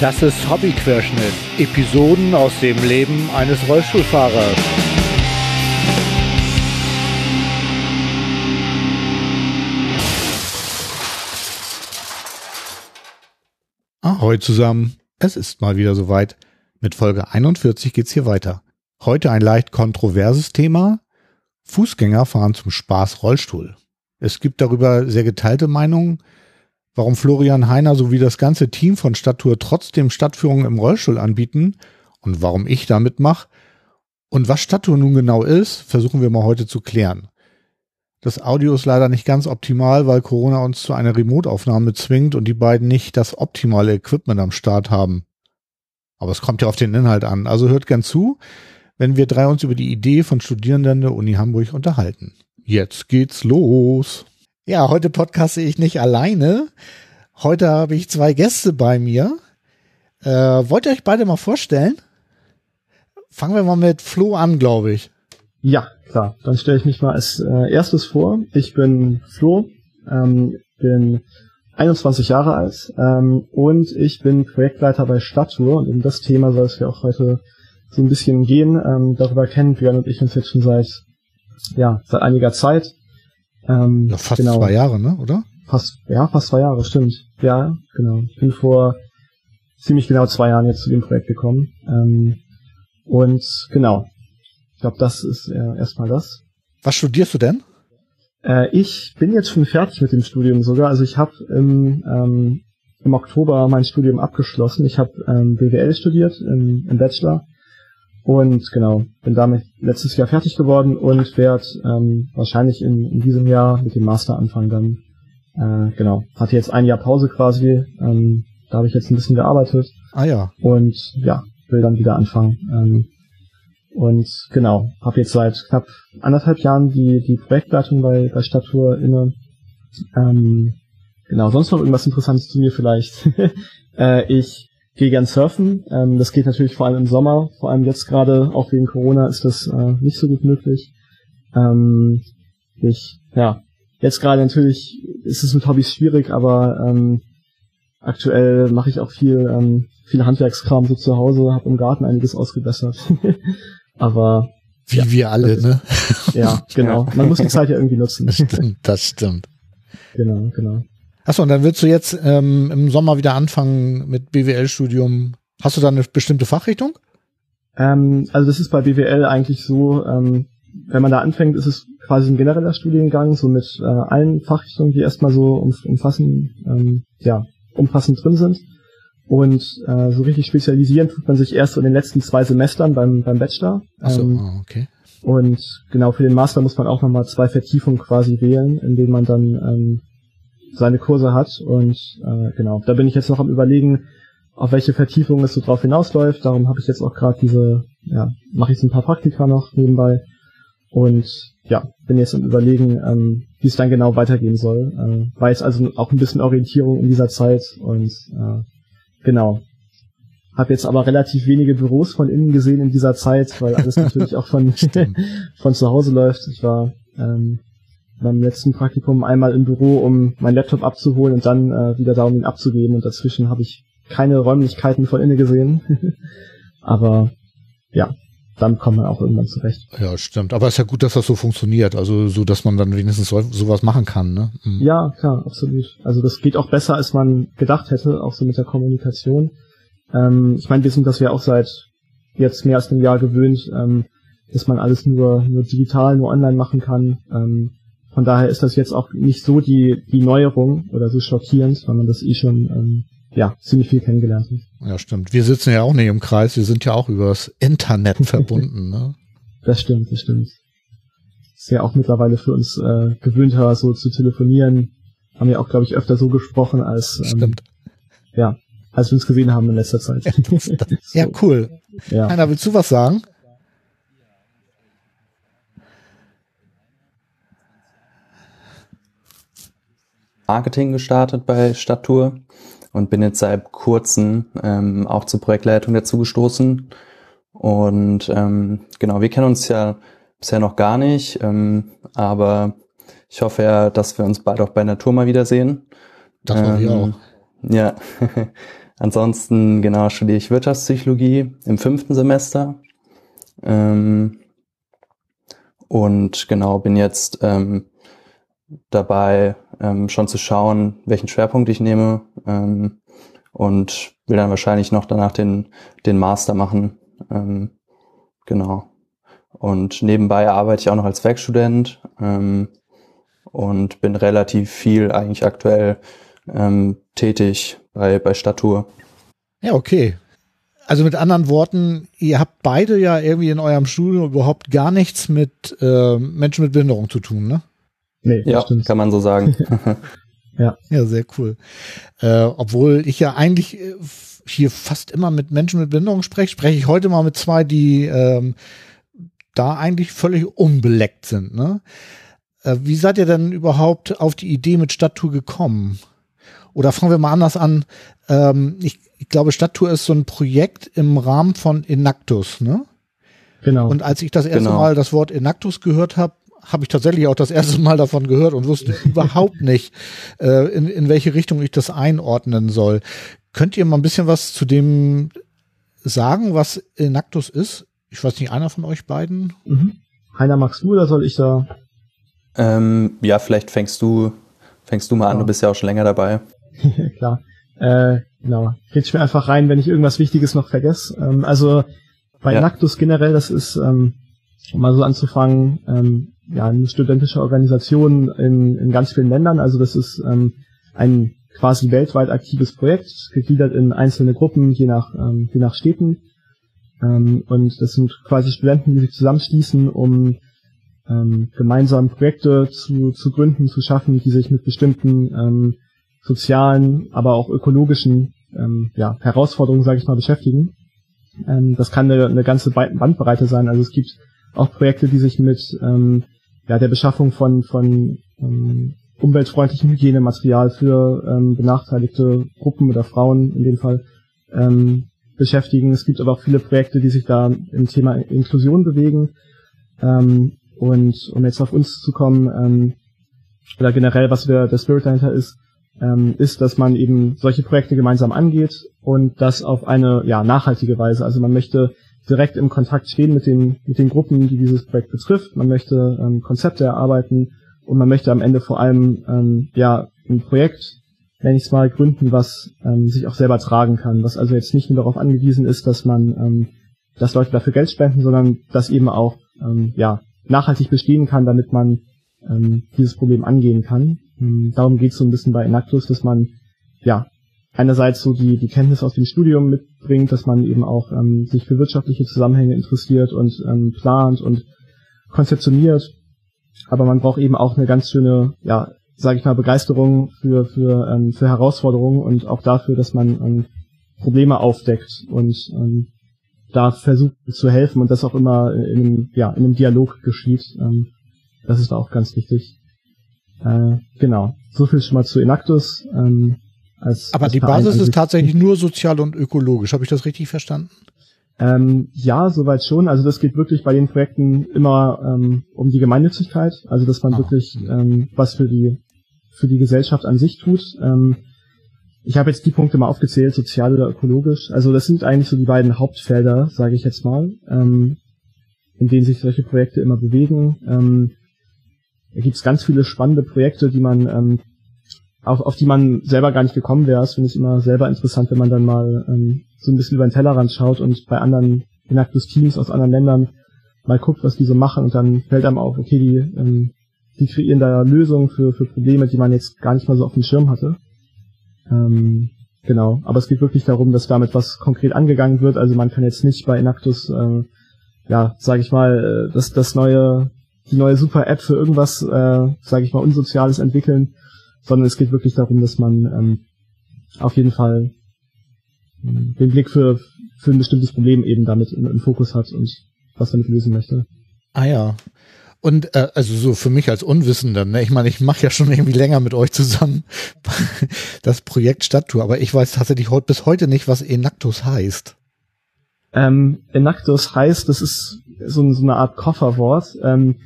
Das ist Hobbyquerschnitt. Episoden aus dem Leben eines Rollstuhlfahrers. Ahoi zusammen. Es ist mal wieder soweit. Mit Folge 41 geht's hier weiter. Heute ein leicht kontroverses Thema. Fußgänger fahren zum Spaß Rollstuhl. Es gibt darüber sehr geteilte Meinungen warum Florian Heiner sowie das ganze Team von Stadttour trotzdem Stadtführungen im Rollstuhl anbieten und warum ich da mitmache und was Stadttour nun genau ist, versuchen wir mal heute zu klären. Das Audio ist leider nicht ganz optimal, weil Corona uns zu einer Remote-Aufnahme zwingt und die beiden nicht das optimale Equipment am Start haben. Aber es kommt ja auf den Inhalt an, also hört gern zu, wenn wir drei uns über die Idee von Studierenden der Uni Hamburg unterhalten. Jetzt geht's los! Ja, heute podcaste ich nicht alleine. Heute habe ich zwei Gäste bei mir. Äh, wollt ihr euch beide mal vorstellen? Fangen wir mal mit Flo an, glaube ich. Ja, klar. Dann stelle ich mich mal als äh, erstes vor. Ich bin Flo, ähm, bin 21 Jahre alt ähm, und ich bin Projektleiter bei Stadttour und um das Thema soll es ja auch heute so ein bisschen gehen. Ähm, darüber kennen Björn und ich uns jetzt schon seit ja seit einiger Zeit ähm, ja, fast genau. zwei Jahre, ne, oder? Fast, ja, fast zwei Jahre, stimmt. Ja, genau. Ich bin vor ziemlich genau zwei Jahren jetzt zu dem Projekt gekommen. Ähm, und genau, ich glaube, das ist äh, erstmal das. Was studierst du denn? Äh, ich bin jetzt schon fertig mit dem Studium sogar. Also ich habe im, ähm, im Oktober mein Studium abgeschlossen. Ich habe ähm, BWL studiert im, im Bachelor und genau, bin damit letztes Jahr fertig geworden und werde ähm, wahrscheinlich in, in diesem Jahr mit dem Master anfangen dann. Äh, genau, hatte jetzt ein Jahr Pause quasi. Ähm, da habe ich jetzt ein bisschen gearbeitet. Ah ja. Und ja, will dann wieder anfangen. Ähm, und genau, habe jetzt seit knapp anderthalb Jahren die, die Projektleitung bei, bei Stadttour inne. Ähm, genau, sonst noch irgendwas Interessantes zu mir vielleicht. äh, ich gehe gern surfen. Ähm, das geht natürlich vor allem im Sommer, vor allem jetzt gerade, auch wegen Corona, ist das äh, nicht so gut möglich. Ähm, ich, ja, jetzt gerade natürlich ist es mit Hobbys schwierig, aber ähm, aktuell mache ich auch viel, ähm, viel Handwerkskram so zu Hause, habe im Garten einiges ausgebessert. aber wie ja, wir alle, ist, ne? Ja, genau. Man muss die Zeit ja irgendwie nutzen. Das stimmt. Das stimmt. Genau, genau. Achso, und dann willst du jetzt ähm, im Sommer wieder anfangen mit BWL-Studium. Hast du da eine bestimmte Fachrichtung? Ähm, also das ist bei BWL eigentlich so, ähm, wenn man da anfängt, ist es quasi ein genereller Studiengang, so mit äh, allen Fachrichtungen, die erstmal so umfassend, ähm, ja, umfassend drin sind. Und äh, so richtig spezialisieren tut man sich erst so in den letzten zwei Semestern beim, beim Bachelor. Achso, ähm, ah, okay. Und genau für den Master muss man auch nochmal zwei Vertiefungen quasi wählen, in denen man dann ähm, seine Kurse hat. Und äh, genau, da bin ich jetzt noch am überlegen, auf welche Vertiefung es so drauf hinausläuft. Darum habe ich jetzt auch gerade diese, ja, mache ich so ein paar Praktika noch nebenbei. Und ja, bin jetzt am überlegen, ähm, wie es dann genau weitergehen soll. Äh, war jetzt also auch ein bisschen Orientierung in dieser Zeit und äh, genau. Habe jetzt aber relativ wenige Büros von innen gesehen in dieser Zeit, weil alles natürlich auch von, von zu Hause läuft. Ich war ähm, beim letzten Praktikum einmal im Büro, um meinen Laptop abzuholen und dann äh, wieder da, um ihn abzugeben. Und dazwischen habe ich keine Räumlichkeiten von innen gesehen. Aber ja, dann kommt man auch irgendwann zurecht. Ja, stimmt. Aber es ist ja gut, dass das so funktioniert. Also so, dass man dann wenigstens so, sowas machen kann. Ne? Mhm. Ja, klar, absolut. Also das geht auch besser, als man gedacht hätte, auch so mit der Kommunikation. Ähm, ich meine, wir sind das ja auch seit jetzt mehr als einem Jahr gewöhnt, ähm, dass man alles nur, nur digital, nur online machen kann. Ähm, von daher ist das jetzt auch nicht so die, die Neuerung oder so schockierend, weil man das eh schon ähm, ja, ziemlich viel kennengelernt hat. Ja, stimmt. Wir sitzen ja auch nicht im Kreis, wir sind ja auch übers Internet verbunden. Ne? Das stimmt, das stimmt. Ist ja auch mittlerweile für uns äh, gewöhnter, so zu telefonieren. Haben wir auch, glaube ich, öfter so gesprochen, als ähm, stimmt. ja, als wir uns gesehen haben in letzter Zeit. ja, cool. Ja. Heiner, willst du was sagen? Marketing gestartet bei Stadttour und bin jetzt seit kurzem ähm, auch zur Projektleitung dazu gestoßen. Und ähm, genau, wir kennen uns ja bisher noch gar nicht, ähm, aber ich hoffe ja, dass wir uns bald auch bei Natur mal wiedersehen. Das hoffe ähm, ich auch. Ja, ansonsten, genau, studiere ich Wirtschaftspsychologie im fünften Semester. Ähm, und genau, bin jetzt ähm, dabei, ähm, schon zu schauen, welchen Schwerpunkt ich nehme. Ähm, und will dann wahrscheinlich noch danach den, den Master machen. Ähm, genau. Und nebenbei arbeite ich auch noch als Werkstudent ähm, und bin relativ viel eigentlich aktuell ähm, tätig bei, bei Stadttour. Ja, okay. Also mit anderen Worten, ihr habt beide ja irgendwie in eurem Studium überhaupt gar nichts mit äh, Menschen mit Behinderung zu tun, ne? Nee, ja, stimmt. kann man so sagen. ja. Ja, sehr cool. Äh, obwohl ich ja eigentlich äh, hier fast immer mit Menschen mit Behinderung spreche, spreche ich heute mal mit zwei, die ähm, da eigentlich völlig unbeleckt sind. Ne? Äh, wie seid ihr denn überhaupt auf die Idee mit Stadttour gekommen? Oder fangen wir mal anders an. Ähm, ich, ich glaube, Stadttour ist so ein Projekt im Rahmen von Enactus, ne? Genau. Und als ich das erste genau. Mal das Wort Enactus gehört habe, habe ich tatsächlich auch das erste Mal davon gehört und wusste überhaupt nicht, äh, in, in welche Richtung ich das einordnen soll. Könnt ihr mal ein bisschen was zu dem sagen, was Enactus ist? Ich weiß nicht, einer von euch beiden? Mhm. Heiner, magst du oder soll ich da? Ähm, ja, vielleicht fängst du, fängst du mal ja. an, du bist ja auch schon länger dabei. Klar. Äh, genau. Geht mir einfach rein, wenn ich irgendwas Wichtiges noch vergesse. Ähm, also bei ja. Nactus generell, das ist, ähm, um mal so anzufangen, ähm, ja, eine studentische Organisation in, in ganz vielen Ländern. Also das ist ähm, ein quasi weltweit aktives Projekt, gegliedert in einzelne Gruppen, je nach, ähm, je nach Städten. Ähm, und das sind quasi Studenten, die sich zusammenschließen, um ähm, gemeinsam Projekte zu, zu gründen, zu schaffen, die sich mit bestimmten ähm, sozialen, aber auch ökologischen ähm, ja, Herausforderungen, sage ich mal, beschäftigen. Ähm, das kann eine, eine ganze Bandbreite sein. Also es gibt auch Projekte, die sich mit ähm, ja, der Beschaffung von, von ähm, umweltfreundlichem Hygienematerial für ähm, benachteiligte Gruppen oder Frauen in dem Fall ähm, beschäftigen. Es gibt aber auch viele Projekte, die sich da im Thema Inklusion bewegen. Ähm, und um jetzt auf uns zu kommen, ähm, oder generell, was wir, der Spirit dahinter ist, ähm, ist, dass man eben solche Projekte gemeinsam angeht und das auf eine ja, nachhaltige Weise. Also man möchte direkt im Kontakt stehen mit den, mit den Gruppen, die dieses Projekt betrifft. Man möchte ähm, Konzepte erarbeiten und man möchte am Ende vor allem ähm, ja ein Projekt, nenne ich es mal, gründen, was ähm, sich auch selber tragen kann, was also jetzt nicht nur darauf angewiesen ist, dass man, ähm, dass Leute dafür Geld spenden, sondern dass eben auch ähm, ja nachhaltig bestehen kann, damit man ähm, dieses Problem angehen kann. Ähm, darum geht es so ein bisschen bei Enactus, dass man ja einerseits so die, die Kenntnis aus dem Studium mitbringt, dass man eben auch ähm, sich für wirtschaftliche Zusammenhänge interessiert und ähm, plant und konzeptioniert. Aber man braucht eben auch eine ganz schöne, ja, sage ich mal, Begeisterung für, für, ähm, für Herausforderungen und auch dafür, dass man ähm, Probleme aufdeckt und ähm, da versucht zu helfen und das auch immer in einem, ja, in einem Dialog geschieht. Ähm, das ist auch ganz wichtig. Äh, genau. So viel schon mal zu Enactus. Ähm, als, Aber als die Basis ist tatsächlich nur sozial und ökologisch. Habe ich das richtig verstanden? Ähm, ja, soweit schon. Also das geht wirklich bei den Projekten immer ähm, um die Gemeinnützigkeit. Also dass man ah. wirklich ähm, was für die für die Gesellschaft an sich tut. Ähm, ich habe jetzt die Punkte mal aufgezählt, sozial oder ökologisch. Also das sind eigentlich so die beiden Hauptfelder, sage ich jetzt mal, ähm, in denen sich solche Projekte immer bewegen. Ähm, da gibt es ganz viele spannende Projekte, die man ähm, auf, auf die man selber gar nicht gekommen wäre. Das finde ich immer selber interessant, wenn man dann mal ähm, so ein bisschen über den Tellerrand schaut und bei anderen Inactus Teams aus anderen Ländern mal guckt, was die so machen und dann fällt einem auf, okay, die, ähm, die kreieren da Lösungen für, für Probleme, die man jetzt gar nicht mal so auf dem Schirm hatte. Ähm, genau, aber es geht wirklich darum, dass damit was konkret angegangen wird. Also man kann jetzt nicht bei Inactus, äh, ja, sage ich mal, äh, das, das neue, die neue Super-App für irgendwas, äh, sage ich mal, Unsoziales entwickeln, sondern es geht wirklich darum, dass man ähm, auf jeden Fall ähm, den Blick für, für ein bestimmtes Problem eben damit im, im Fokus hat und was damit lösen möchte. Ah ja. Und äh, also so für mich als Unwissender, ne? ich meine, ich mache ja schon irgendwie länger mit euch zusammen das Projekt Stadttour, aber ich weiß tatsächlich heute bis heute nicht, was Enactus heißt. Ähm, Enactus heißt, das ist so, so eine Art Kofferwort ähm,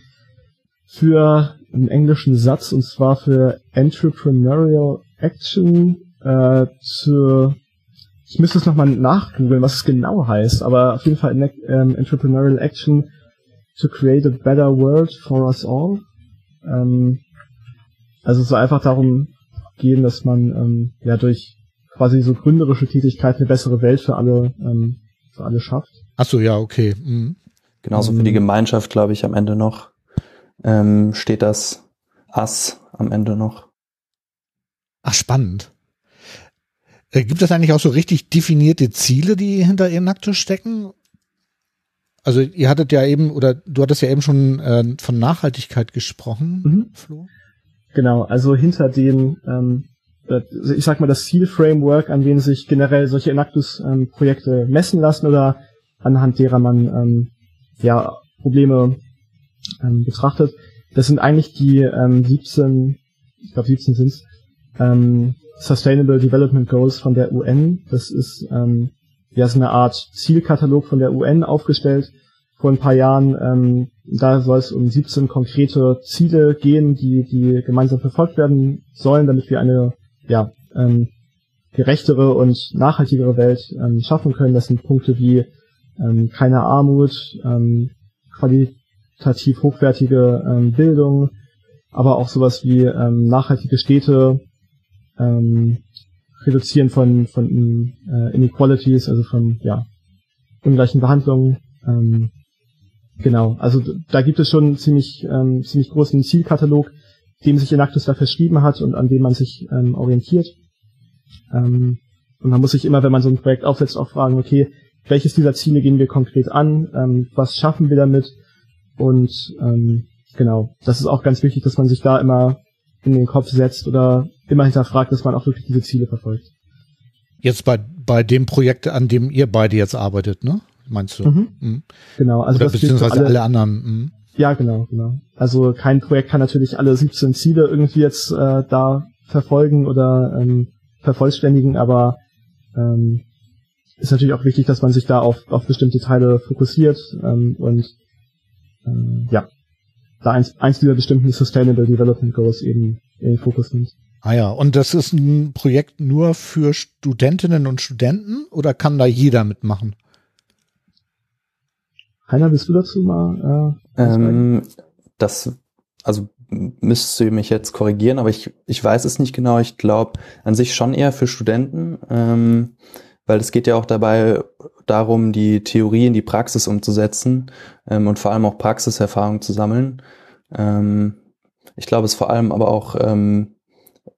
für einen englischen Satz und zwar für Entrepreneurial Action äh, to ich müsste es nochmal nachgoogeln, was es genau heißt, aber auf jeden Fall ähm, Entrepreneurial Action to create a better world for us all. Ähm, also es soll einfach darum gehen, dass man ähm, ja durch quasi so gründerische Tätigkeit eine bessere Welt für alle ähm, für alle schafft. Ach so, ja, okay. Mhm. Genauso für die mhm. Gemeinschaft, glaube ich, am Ende noch ähm, steht das Ass am Ende noch. Ach, spannend. Äh, gibt es eigentlich auch so richtig definierte Ziele, die hinter Enactus stecken? Also ihr hattet ja eben, oder du hattest ja eben schon äh, von Nachhaltigkeit gesprochen, mhm. Flo. Genau, also hinter dem, ähm, äh, ich sag mal, das Zielframework, an dem sich generell solche Enactus-Projekte ähm, messen lassen oder anhand derer man ähm, ja Probleme ähm, betrachtet, das sind eigentlich die ähm, 17, ich glaube 17 sind's, ähm, Sustainable Development Goals von der UN. Das ist ähm, ja so eine Art Zielkatalog von der UN aufgestellt vor ein paar Jahren. Ähm, da soll es um 17 konkrete Ziele gehen, die, die gemeinsam verfolgt werden sollen, damit wir eine ja, ähm, gerechtere und nachhaltigere Welt ähm, schaffen können. Das sind Punkte wie ähm, keine Armut, ähm, qualitativ hochwertige ähm, Bildung, aber auch sowas wie ähm, nachhaltige Städte, ähm, Reduzieren von, von äh, Inequalities, also von ja, ungleichen Behandlungen. Ähm, genau, also da gibt es schon einen ziemlich, ähm, ziemlich großen Zielkatalog, dem sich Enactus da verschrieben hat und an dem man sich ähm, orientiert. Ähm, und man muss sich immer, wenn man so ein Projekt aufsetzt, auch fragen, okay, welches dieser Ziele gehen wir konkret an, ähm, was schaffen wir damit und ähm, genau, das ist auch ganz wichtig, dass man sich da immer in den Kopf setzt oder immer hinterfragt, dass man auch wirklich diese Ziele verfolgt. Jetzt bei, bei dem Projekt, an dem ihr beide jetzt arbeitet, ne? Meinst du? Mhm. Mhm. Genau, also Oder das beziehungsweise alle, alle anderen. Mhm. Ja, genau, genau. Also kein Projekt kann natürlich alle 17 Ziele irgendwie jetzt äh, da verfolgen oder ähm, vervollständigen, aber ähm, ist natürlich auch wichtig, dass man sich da auf, auf bestimmte Teile fokussiert ähm, und ja, da eins, eins dieser bestimmten Sustainable Development Goals eben in den Fokus nimmt. Ah ja, und das ist ein Projekt nur für Studentinnen und Studenten oder kann da jeder mitmachen? Heiner, bist du dazu mal? Äh, ähm, das, also müsste ihr mich jetzt korrigieren, aber ich, ich weiß es nicht genau. Ich glaube an sich schon eher für Studenten, ähm, weil es geht ja auch dabei darum, die Theorie in die Praxis umzusetzen ähm, und vor allem auch Praxiserfahrung zu sammeln. Ähm, ich glaube, es ist vor allem aber auch ähm,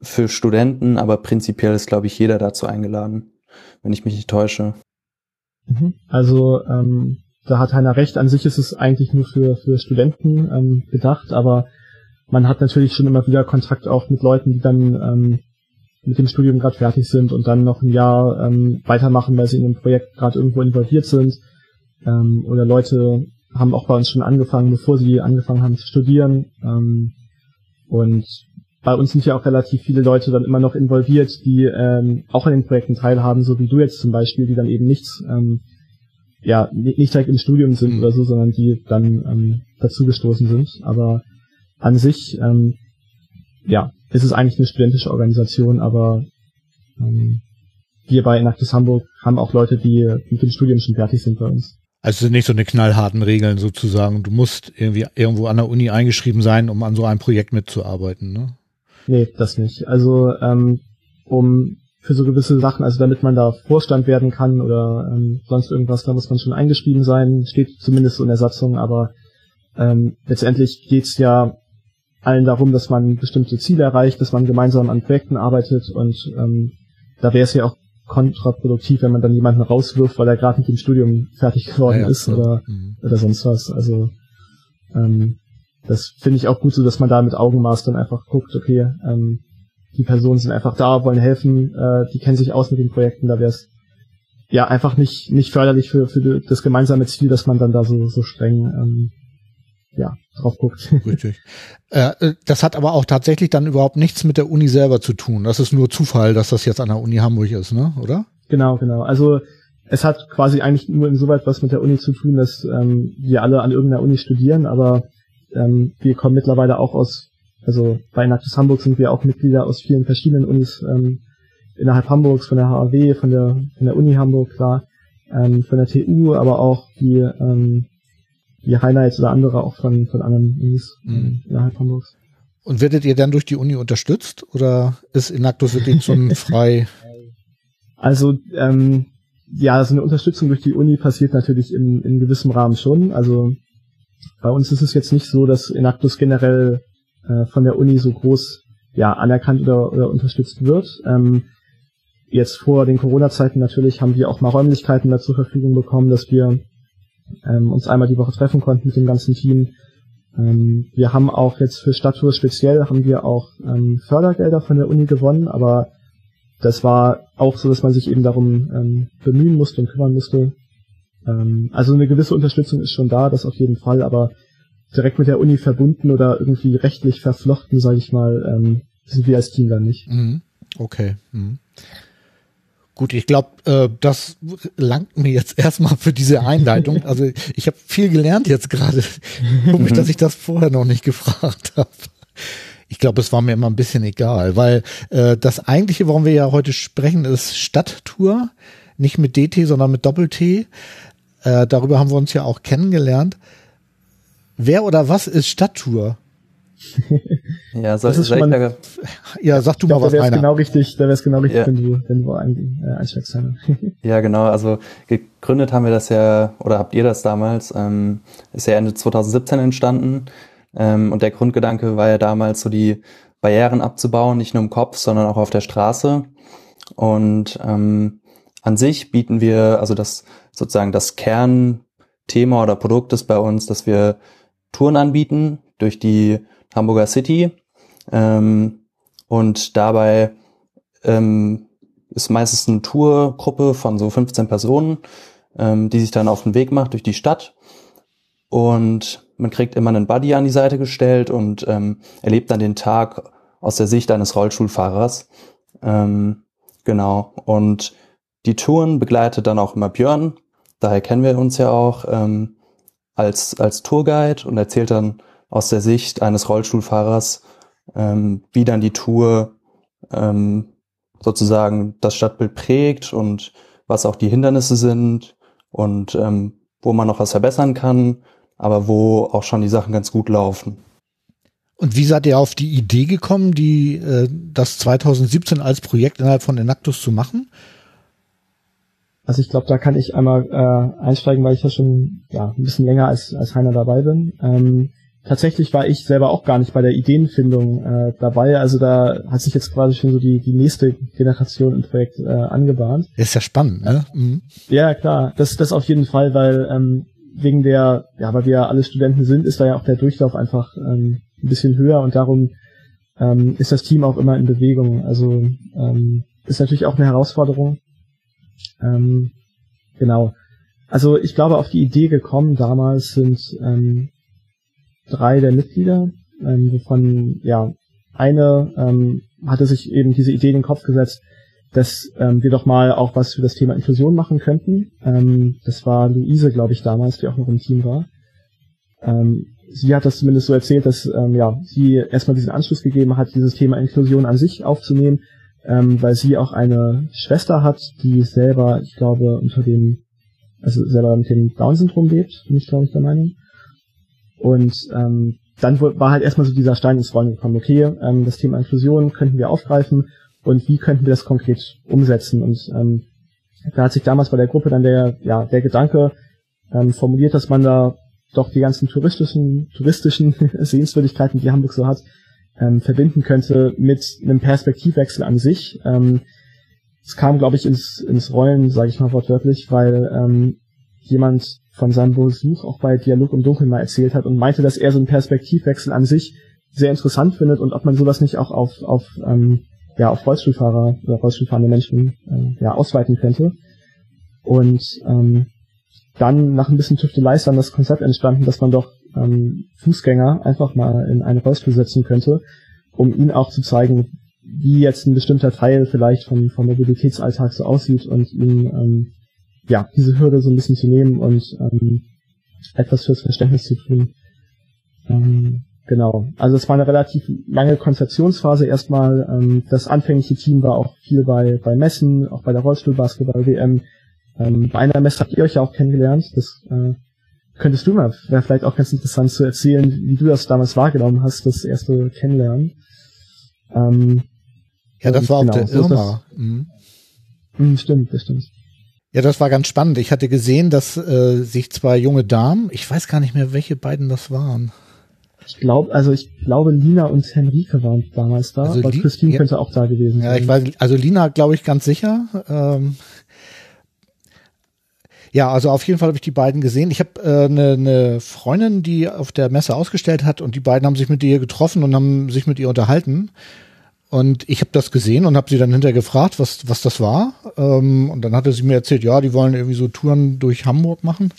für Studenten, aber prinzipiell ist, glaube ich, jeder dazu eingeladen, wenn ich mich nicht täusche. Mhm. Also ähm, da hat Heiner recht, an sich ist es eigentlich nur für, für Studenten ähm, gedacht, aber man hat natürlich schon immer wieder Kontakt auch mit Leuten, die dann ähm, mit dem Studium gerade fertig sind und dann noch ein Jahr ähm, weitermachen, weil sie in einem Projekt gerade irgendwo involviert sind. Ähm, oder Leute haben auch bei uns schon angefangen, bevor sie angefangen haben zu studieren. Ähm, und bei uns sind ja auch relativ viele Leute dann immer noch involviert, die ähm, auch an den Projekten teilhaben, so wie du jetzt zum Beispiel, die dann eben nichts, ähm, ja, nicht direkt im Studium sind mhm. oder so, sondern die dann ähm, dazugestoßen sind. Aber an sich, ähm, ja, ist es eigentlich eine studentische Organisation, aber ähm, wir bei Inactus Hamburg haben auch Leute, die mit dem Studium schon fertig sind bei uns. Also es sind nicht so eine knallharten Regeln sozusagen. Du musst irgendwie irgendwo an der Uni eingeschrieben sein, um an so einem Projekt mitzuarbeiten, ne? Nee, das nicht. Also ähm, um für so gewisse Sachen, also damit man da Vorstand werden kann oder ähm, sonst irgendwas, da muss man schon eingeschrieben sein, steht zumindest so in der Satzung, aber ähm, letztendlich geht's ja allen darum, dass man bestimmte Ziele erreicht, dass man gemeinsam an Projekten arbeitet und ähm, da wäre es ja auch kontraproduktiv, wenn man dann jemanden rauswirft, weil er gerade mit dem Studium fertig geworden ja, ja, ist oder, mhm. oder sonst was. Also ähm, das finde ich auch gut so, dass man da mit Augenmaß dann einfach guckt, okay, ähm, die Personen sind einfach da, wollen helfen, äh, die kennen sich aus mit den Projekten, da wäre es ja einfach nicht nicht förderlich für, für das gemeinsame Ziel, dass man dann da so so streng ähm, ja, drauf guckt. Richtig. Äh, äh, das hat aber auch tatsächlich dann überhaupt nichts mit der Uni selber zu tun. Das ist nur Zufall, dass das jetzt an der Uni Hamburg ist, ne? Oder? Genau, genau. Also es hat quasi eigentlich nur insoweit was mit der Uni zu tun, dass ähm, wir alle an irgendeiner Uni studieren, aber ähm, wir kommen mittlerweile auch aus, also bei Naktis Hamburg sind wir auch Mitglieder aus vielen verschiedenen Unis ähm, innerhalb Hamburgs, von der HAW, von der, von der Uni Hamburg, klar, ähm, von der TU, aber auch die, ähm, die Highlights oder andere auch von, von anderen Unis mhm. innerhalb Hamburgs. Und werdet ihr dann durch die Uni unterstützt oder ist Inactus ein frei? Also ähm, ja, so eine Unterstützung durch die Uni passiert natürlich in, in gewissem Rahmen schon. Also bei uns ist es jetzt nicht so, dass Inactus generell äh, von der Uni so groß ja anerkannt oder, oder unterstützt wird. Ähm, jetzt vor den Corona-Zeiten natürlich haben wir auch mal Räumlichkeiten da zur Verfügung bekommen, dass wir ähm, uns einmal die Woche treffen konnten mit dem ganzen Team. Ähm, wir haben auch jetzt für Stadttour speziell haben wir auch ähm, Fördergelder von der Uni gewonnen, aber das war auch so, dass man sich eben darum ähm, bemühen musste und kümmern musste. Ähm, also eine gewisse Unterstützung ist schon da, das auf jeden Fall, aber direkt mit der Uni verbunden oder irgendwie rechtlich verflochten, sage ich mal, ähm, sind wir als Team dann nicht. Mhm. Okay. Mhm. Gut, ich glaube, äh, das langt mir jetzt erstmal für diese Einleitung. Also ich habe viel gelernt jetzt gerade. Komisch, dass ich das vorher noch nicht gefragt habe. Ich glaube, es war mir immer ein bisschen egal, weil äh, das eigentliche, warum wir ja heute sprechen, ist Stadttour. Nicht mit DT, sondern mit Doppel-T. Äh, darüber haben wir uns ja auch kennengelernt. Wer oder was ist Stadttour? Ja, soll, das ist soll man, ja, sag du mal was, da genau richtig, da wäre es genau richtig, ja. wenn du, wenn du äh, einsteigst. ja, genau, also gegründet haben wir das ja, oder habt ihr das damals, ähm, ist ja Ende 2017 entstanden. Ähm, und der Grundgedanke war ja damals so die Barrieren abzubauen, nicht nur im Kopf, sondern auch auf der Straße. Und ähm, an sich bieten wir, also das sozusagen das Kernthema oder Produkt ist bei uns, dass wir Touren anbieten durch die Hamburger City. Ähm, und dabei ähm, ist meistens eine Tourgruppe von so 15 Personen, ähm, die sich dann auf den Weg macht durch die Stadt. Und man kriegt immer einen Buddy an die Seite gestellt und ähm, erlebt dann den Tag aus der Sicht eines Rollstuhlfahrers. Ähm, genau. Und die Touren begleitet dann auch immer Björn. Daher kennen wir uns ja auch ähm, als, als Tourguide und erzählt dann aus der Sicht eines Rollstuhlfahrers, ähm, wie dann die Tour ähm, sozusagen das Stadtbild prägt und was auch die Hindernisse sind und ähm, wo man noch was verbessern kann, aber wo auch schon die Sachen ganz gut laufen. Und wie seid ihr auf die Idee gekommen, die äh, das 2017 als Projekt innerhalb von Enactus zu machen? Also ich glaube, da kann ich einmal äh, einsteigen, weil ich ja schon ja ein bisschen länger als als Heiner dabei bin. Ähm, tatsächlich war ich selber auch gar nicht bei der Ideenfindung äh, dabei. Also da hat sich jetzt quasi schon so die, die nächste Generation im Projekt äh, angebahnt. ist ja spannend, ne? Mhm. Ja, klar. Das, das auf jeden Fall, weil ähm, wegen der, ja, weil wir alle Studenten sind, ist da ja auch der Durchlauf einfach ähm, ein bisschen höher und darum ähm, ist das Team auch immer in Bewegung. Also ähm, ist natürlich auch eine Herausforderung. Ähm, genau. Also ich glaube, auf die Idee gekommen damals sind ähm, drei der Mitglieder, ähm, wovon ja eine ähm, hatte sich eben diese Idee in den Kopf gesetzt, dass ähm, wir doch mal auch was für das Thema Inklusion machen könnten. Ähm, das war Luise, glaube ich, damals, die auch noch im Team war. Ähm, sie hat das zumindest so erzählt, dass ähm, ja sie erstmal diesen Anschluss gegeben hat, dieses Thema Inklusion an sich aufzunehmen, ähm, weil sie auch eine Schwester hat, die selber, ich glaube, unter dem, also selber mit dem Down-Syndrom lebt, bin ich glaube ich der Meinung. Und ähm, dann war halt erstmal so dieser Stein ins Rollen gekommen, okay, ähm, das Thema Inklusion könnten wir aufgreifen und wie könnten wir das konkret umsetzen. Und ähm, da hat sich damals bei der Gruppe dann der, ja, der Gedanke ähm, formuliert, dass man da doch die ganzen touristischen, touristischen Sehenswürdigkeiten, die Hamburg so hat, ähm, verbinden könnte mit einem Perspektivwechsel an sich. Ähm, es kam, glaube ich, ins, ins Rollen, sage ich mal wortwörtlich, weil ähm, jemand von seinem Besuch auch bei Dialog im Dunkeln mal erzählt hat und meinte, dass er so einen Perspektivwechsel an sich sehr interessant findet und ob man sowas nicht auch auf, auf, ähm, ja, auf Rollstuhlfahrer oder Rollstuhlfahrende Menschen äh, ja, ausweiten könnte. Und ähm, dann nach ein bisschen Tüftelei ist dann das Konzept entstanden, dass man doch ähm, Fußgänger einfach mal in einen Rollstuhl setzen könnte, um ihnen auch zu zeigen, wie jetzt ein bestimmter Teil vielleicht vom, vom Mobilitätsalltag so aussieht und ihnen ähm, ja, diese Hürde so ein bisschen zu nehmen und ähm, etwas fürs Verständnis zu tun. Ähm, genau. Also es war eine relativ lange Konzeptionsphase erstmal. Ähm, das anfängliche Team war auch viel bei, bei Messen, auch bei der Rollstuhlbasketball-WM. Ähm, bei einer Messe habt ihr euch ja auch kennengelernt. Das äh, könntest du mal, wäre vielleicht auch ganz interessant zu erzählen, wie du das damals wahrgenommen hast, das erste Kennenlernen. Ähm, ja, das war auch genau, der Irma. So mhm. Mhm, stimmt, das stimmt. Ja, das war ganz spannend. Ich hatte gesehen, dass äh, sich zwei junge Damen, ich weiß gar nicht mehr, welche beiden das waren. Ich glaube, also ich glaube, Lina und Henrike waren damals da, also aber Christine ja, könnte auch da gewesen sein. Ja, ich weiß, also Lina glaube ich ganz sicher. Ähm, ja, also auf jeden Fall habe ich die beiden gesehen. Ich habe eine äh, ne, ne Freundin, die auf der Messe ausgestellt hat und die beiden haben sich mit ihr getroffen und haben sich mit ihr unterhalten. Und ich habe das gesehen und habe sie dann hinterher gefragt, was, was das war. Ähm, und dann hatte sie mir erzählt, ja, die wollen irgendwie so Touren durch Hamburg machen.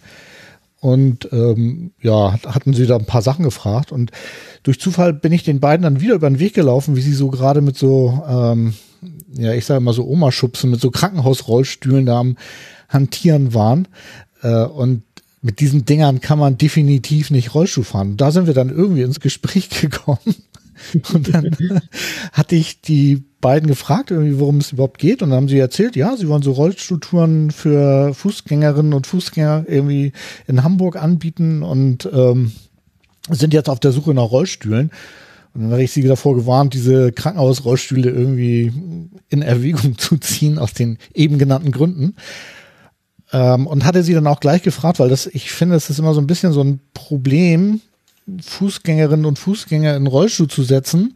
Und ähm, ja, hatten sie da ein paar Sachen gefragt. Und durch Zufall bin ich den beiden dann wieder über den Weg gelaufen, wie sie so gerade mit so, ähm, ja, ich sage mal so Oma-Schubsen, mit so Krankenhausrollstühlen da am Hantieren waren. Äh, und mit diesen Dingern kann man definitiv nicht Rollstuhl fahren. Da sind wir dann irgendwie ins Gespräch gekommen. Und dann hatte ich die beiden gefragt, irgendwie, worum es überhaupt geht. Und dann haben sie erzählt, ja, sie wollen so Rollstuhltouren für Fußgängerinnen und Fußgänger irgendwie in Hamburg anbieten und ähm, sind jetzt auf der Suche nach Rollstühlen. Und dann habe ich sie davor gewarnt, diese Krankenhausrollstühle irgendwie in Erwägung zu ziehen, aus den eben genannten Gründen. Ähm, und hatte sie dann auch gleich gefragt, weil das, ich finde, es ist immer so ein bisschen so ein Problem, Fußgängerinnen und Fußgänger in Rollstuhl zu setzen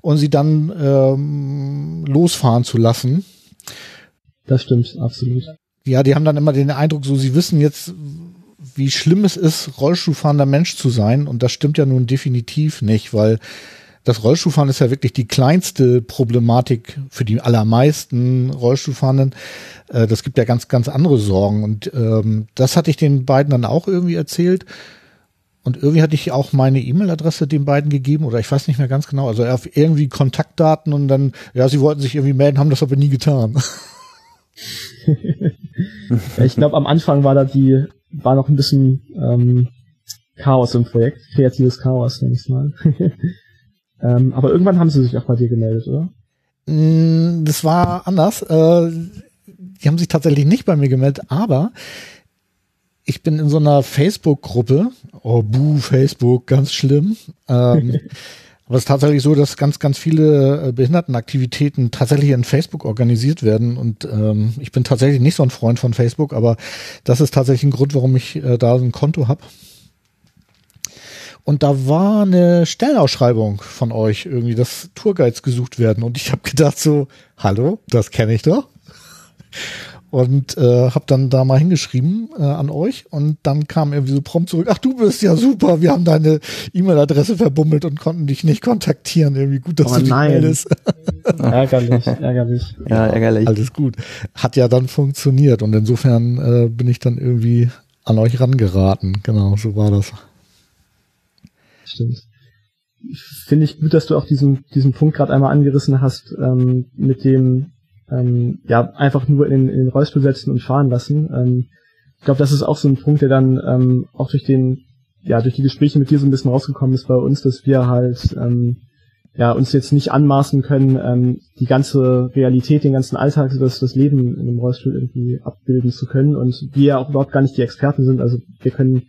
und sie dann ähm, losfahren zu lassen. Das stimmt, absolut. Ja, die haben dann immer den Eindruck, so sie wissen jetzt, wie schlimm es ist, Rollstuhlfahrender Mensch zu sein. Und das stimmt ja nun definitiv nicht, weil das Rollstuhlfahren ist ja wirklich die kleinste Problematik für die allermeisten Rollstuhlfahrenden. Äh, das gibt ja ganz, ganz andere Sorgen. Und ähm, das hatte ich den beiden dann auch irgendwie erzählt. Und irgendwie hatte ich auch meine E-Mail-Adresse den beiden gegeben oder ich weiß nicht mehr ganz genau. Also irgendwie Kontaktdaten und dann, ja, sie wollten sich irgendwie melden, haben das aber nie getan. ich glaube, am Anfang war da die, war noch ein bisschen ähm, Chaos im Projekt, kreatives Chaos, nenne ich mal. ähm, aber irgendwann haben sie sich auch bei dir gemeldet, oder? Mm, das war anders. Äh, die haben sich tatsächlich nicht bei mir gemeldet, aber ich bin in so einer Facebook-Gruppe. Oh, buh, Facebook, ganz schlimm. Ähm, aber es ist tatsächlich so, dass ganz, ganz viele äh, Behindertenaktivitäten tatsächlich in Facebook organisiert werden. Und ähm, ich bin tatsächlich nicht so ein Freund von Facebook, aber das ist tatsächlich ein Grund, warum ich äh, da so ein Konto habe. Und da war eine Stellenausschreibung von euch, irgendwie, dass Tourguides gesucht werden. Und ich habe gedacht so, hallo, das kenne ich doch und äh, habe dann da mal hingeschrieben äh, an euch und dann kam irgendwie so prompt zurück, ach du bist ja super, wir haben deine E-Mail-Adresse verbummelt und konnten dich nicht kontaktieren. Irgendwie gut, dass oh, du dich meldest. ärgerlich, ärgerlich. Ja, ärgerlich. Alles gut. Hat ja dann funktioniert und insofern äh, bin ich dann irgendwie an euch rangeraten. Genau, so war das. Stimmt. Finde ich gut, dass du auch diesen, diesen Punkt gerade einmal angerissen hast, ähm, mit dem, ähm, ja, einfach nur in, in den Rollstuhl setzen und fahren lassen. Ähm, ich glaube, das ist auch so ein Punkt, der dann ähm, auch durch den, ja, durch die Gespräche mit dir so ein bisschen rausgekommen ist bei uns, dass wir halt ähm, ja, uns jetzt nicht anmaßen können, ähm, die ganze Realität, den ganzen Alltag, das, das Leben in einem Rollstuhl irgendwie abbilden zu können und wir ja auch überhaupt gar nicht die Experten sind. Also wir können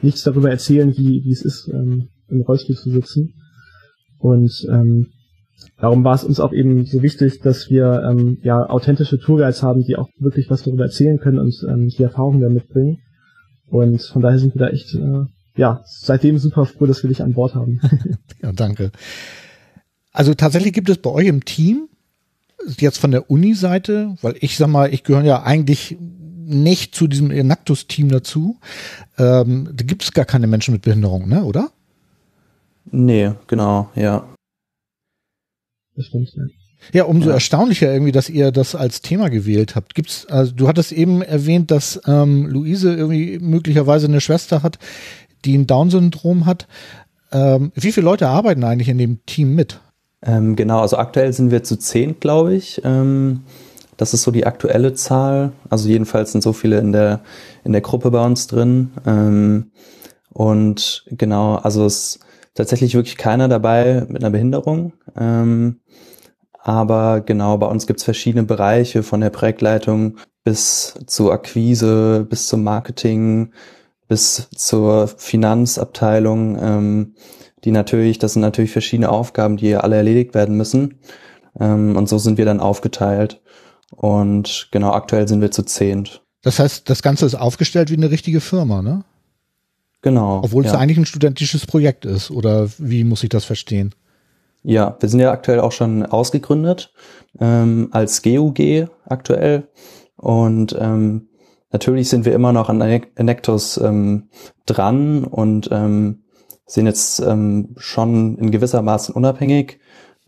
nichts darüber erzählen, wie, wie es ist, ähm, im Rollstuhl zu sitzen. Und ähm, Darum war es uns auch eben so wichtig, dass wir ähm, ja authentische Tourguides haben, die auch wirklich was darüber erzählen können und ähm, die Erfahrungen da mitbringen. Und von daher sind wir da echt, äh, ja, seitdem super froh, dass wir dich an Bord haben. ja, danke. Also tatsächlich gibt es bei euch im Team jetzt von der Uni-Seite, weil ich sag mal, ich gehöre ja eigentlich nicht zu diesem Enactus-Team dazu. Ähm, da gibt es gar keine Menschen mit Behinderung, ne, oder? Nee, genau, ja das stimmt, ja. Ja, umso ja. erstaunlicher irgendwie, dass ihr das als Thema gewählt habt. Gibt's, also du hattest eben erwähnt, dass ähm, Luise irgendwie möglicherweise eine Schwester hat, die ein Down-Syndrom hat. Ähm, wie viele Leute arbeiten eigentlich in dem Team mit? Ähm, genau, also aktuell sind wir zu zehn, glaube ich. Ähm, das ist so die aktuelle Zahl. Also jedenfalls sind so viele in der in der Gruppe bei uns drin. Ähm, und genau, also es tatsächlich wirklich keiner dabei mit einer Behinderung. Ähm, aber genau, bei uns gibt's verschiedene Bereiche von der Projektleitung bis zur Akquise, bis zum Marketing, bis zur Finanzabteilung, ähm, die natürlich, das sind natürlich verschiedene Aufgaben, die alle erledigt werden müssen. Ähm, und so sind wir dann aufgeteilt. Und genau, aktuell sind wir zu zehnt. Das heißt, das Ganze ist aufgestellt wie eine richtige Firma, ne? Genau. Obwohl ja. es eigentlich ein studentisches Projekt ist, oder wie muss ich das verstehen? Ja, wir sind ja aktuell auch schon ausgegründet ähm, als GUG aktuell. Und ähm, natürlich sind wir immer noch an Enectus ähm, dran und ähm, sind jetzt ähm, schon in gewisser Maßen unabhängig,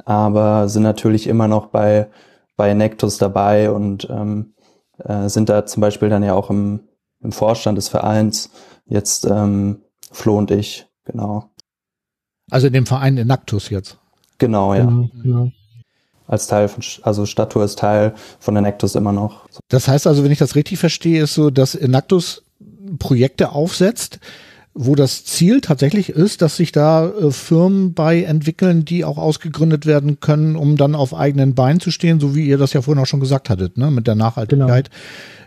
aber sind natürlich immer noch bei, bei Enectus dabei und ähm, äh, sind da zum Beispiel dann ja auch im, im Vorstand des Vereins, jetzt ähm, Flo und ich, genau. Also in dem Verein Enactus jetzt? Genau, ja. Genau, genau. Als Teil von, also Statur ist Teil von Enactus immer noch. Das heißt also, wenn ich das richtig verstehe, ist so, dass Enactus Projekte aufsetzt, wo das Ziel tatsächlich ist, dass sich da äh, Firmen bei entwickeln, die auch ausgegründet werden können, um dann auf eigenen Beinen zu stehen, so wie ihr das ja vorhin auch schon gesagt hattet, ne, mit der Nachhaltigkeit, genau.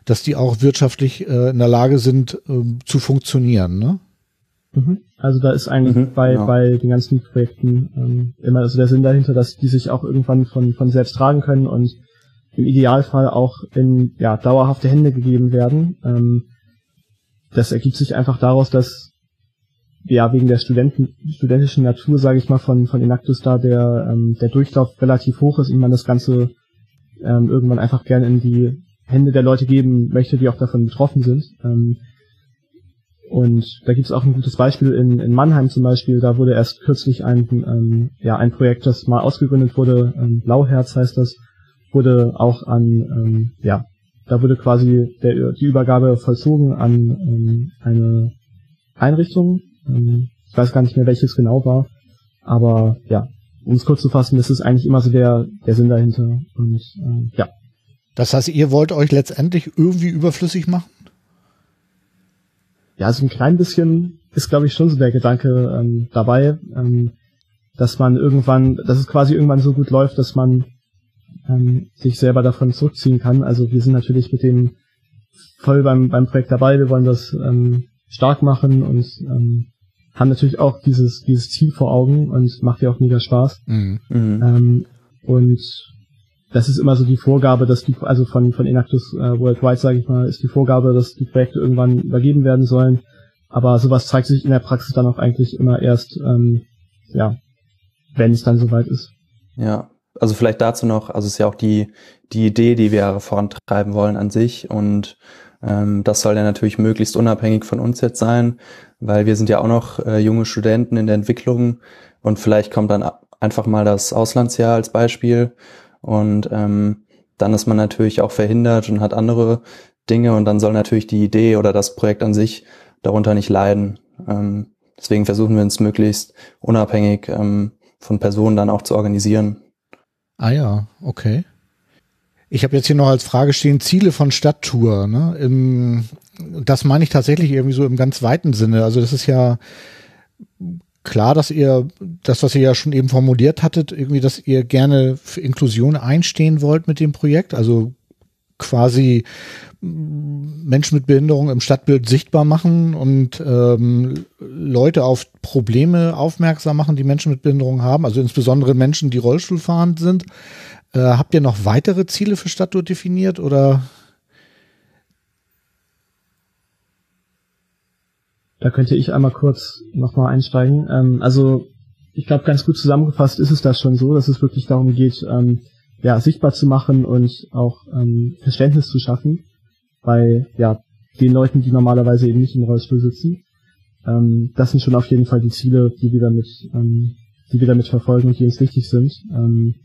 Dass die auch wirtschaftlich äh, in der Lage sind äh, zu funktionieren, ne? Mhm. Also da ist eigentlich mhm, bei, genau. bei den ganzen Projekten ähm, immer also der Sinn dahinter, dass die sich auch irgendwann von, von selbst tragen können und im Idealfall auch in ja, dauerhafte Hände gegeben werden. Ähm, das ergibt sich einfach daraus, dass ja wegen der Studenten, studentischen Natur, sage ich mal, von, von Enactus da der, ähm, der Durchlauf relativ hoch ist und man das Ganze ähm, irgendwann einfach gerne in die Hände der Leute geben möchte, die auch davon betroffen sind. Ähm, und da gibt es auch ein gutes Beispiel in, in Mannheim zum Beispiel, da wurde erst kürzlich ein, ähm, ja, ein Projekt, das mal ausgegründet wurde, ähm, Blauherz heißt das, wurde auch an, ähm, ja, da wurde quasi der, die Übergabe vollzogen an ähm, eine Einrichtung, ähm, ich weiß gar nicht mehr, welches genau war. Aber ja, um es kurz zu fassen, das ist eigentlich immer so der, der Sinn dahinter. Und äh, ja. Das heißt, ihr wollt euch letztendlich irgendwie überflüssig machen? Ja, so ein klein bisschen ist, glaube ich, schon so der Gedanke ähm, dabei, ähm, dass man irgendwann, dass es quasi irgendwann so gut läuft, dass man ähm, sich selber davon zurückziehen kann. Also wir sind natürlich mit dem voll beim, beim Projekt dabei, wir wollen das ähm, stark machen und ähm, haben natürlich auch dieses, dieses Ziel vor Augen und macht ja auch mega Spaß. Mhm. mhm. Ähm, und das ist immer so die Vorgabe, dass die, also von, von Enactus äh, Worldwide, sage ich mal, ist die Vorgabe, dass die Projekte irgendwann übergeben werden sollen. Aber sowas zeigt sich in der Praxis dann auch eigentlich immer erst, ähm, ja, wenn es dann soweit ist. Ja, also vielleicht dazu noch, also es ist ja auch die, die Idee, die wir vorantreiben wollen an sich und ähm, das soll ja natürlich möglichst unabhängig von uns jetzt sein, weil wir sind ja auch noch äh, junge Studenten in der Entwicklung und vielleicht kommt dann einfach mal das Auslandsjahr als Beispiel und ähm, dann ist man natürlich auch verhindert und hat andere Dinge und dann soll natürlich die Idee oder das Projekt an sich darunter nicht leiden. Ähm, deswegen versuchen wir uns möglichst unabhängig ähm, von Personen dann auch zu organisieren. Ah ja, okay. Ich habe jetzt hier noch als Frage stehen Ziele von Stadttour. Ne? Im, das meine ich tatsächlich irgendwie so im ganz weiten Sinne. Also das ist ja klar, dass ihr das, was ihr ja schon eben formuliert hattet, irgendwie, dass ihr gerne für Inklusion einstehen wollt mit dem Projekt. Also quasi Menschen mit Behinderung im Stadtbild sichtbar machen und ähm, Leute auf Probleme aufmerksam machen, die Menschen mit Behinderung haben, also insbesondere Menschen, die Rollstuhlfahrend sind. Äh, habt ihr noch weitere Ziele für Stadttour definiert oder? Da könnte ich einmal kurz nochmal einsteigen. Ähm, also ich glaube, ganz gut zusammengefasst ist es das schon so, dass es wirklich darum geht, ähm, ja, sichtbar zu machen und auch ähm, Verständnis zu schaffen bei ja, den Leuten, die normalerweise eben nicht im Rollstuhl sitzen. Ähm, das sind schon auf jeden Fall die Ziele, die wir damit, ähm, die wir damit verfolgen und die uns wichtig sind. Ähm,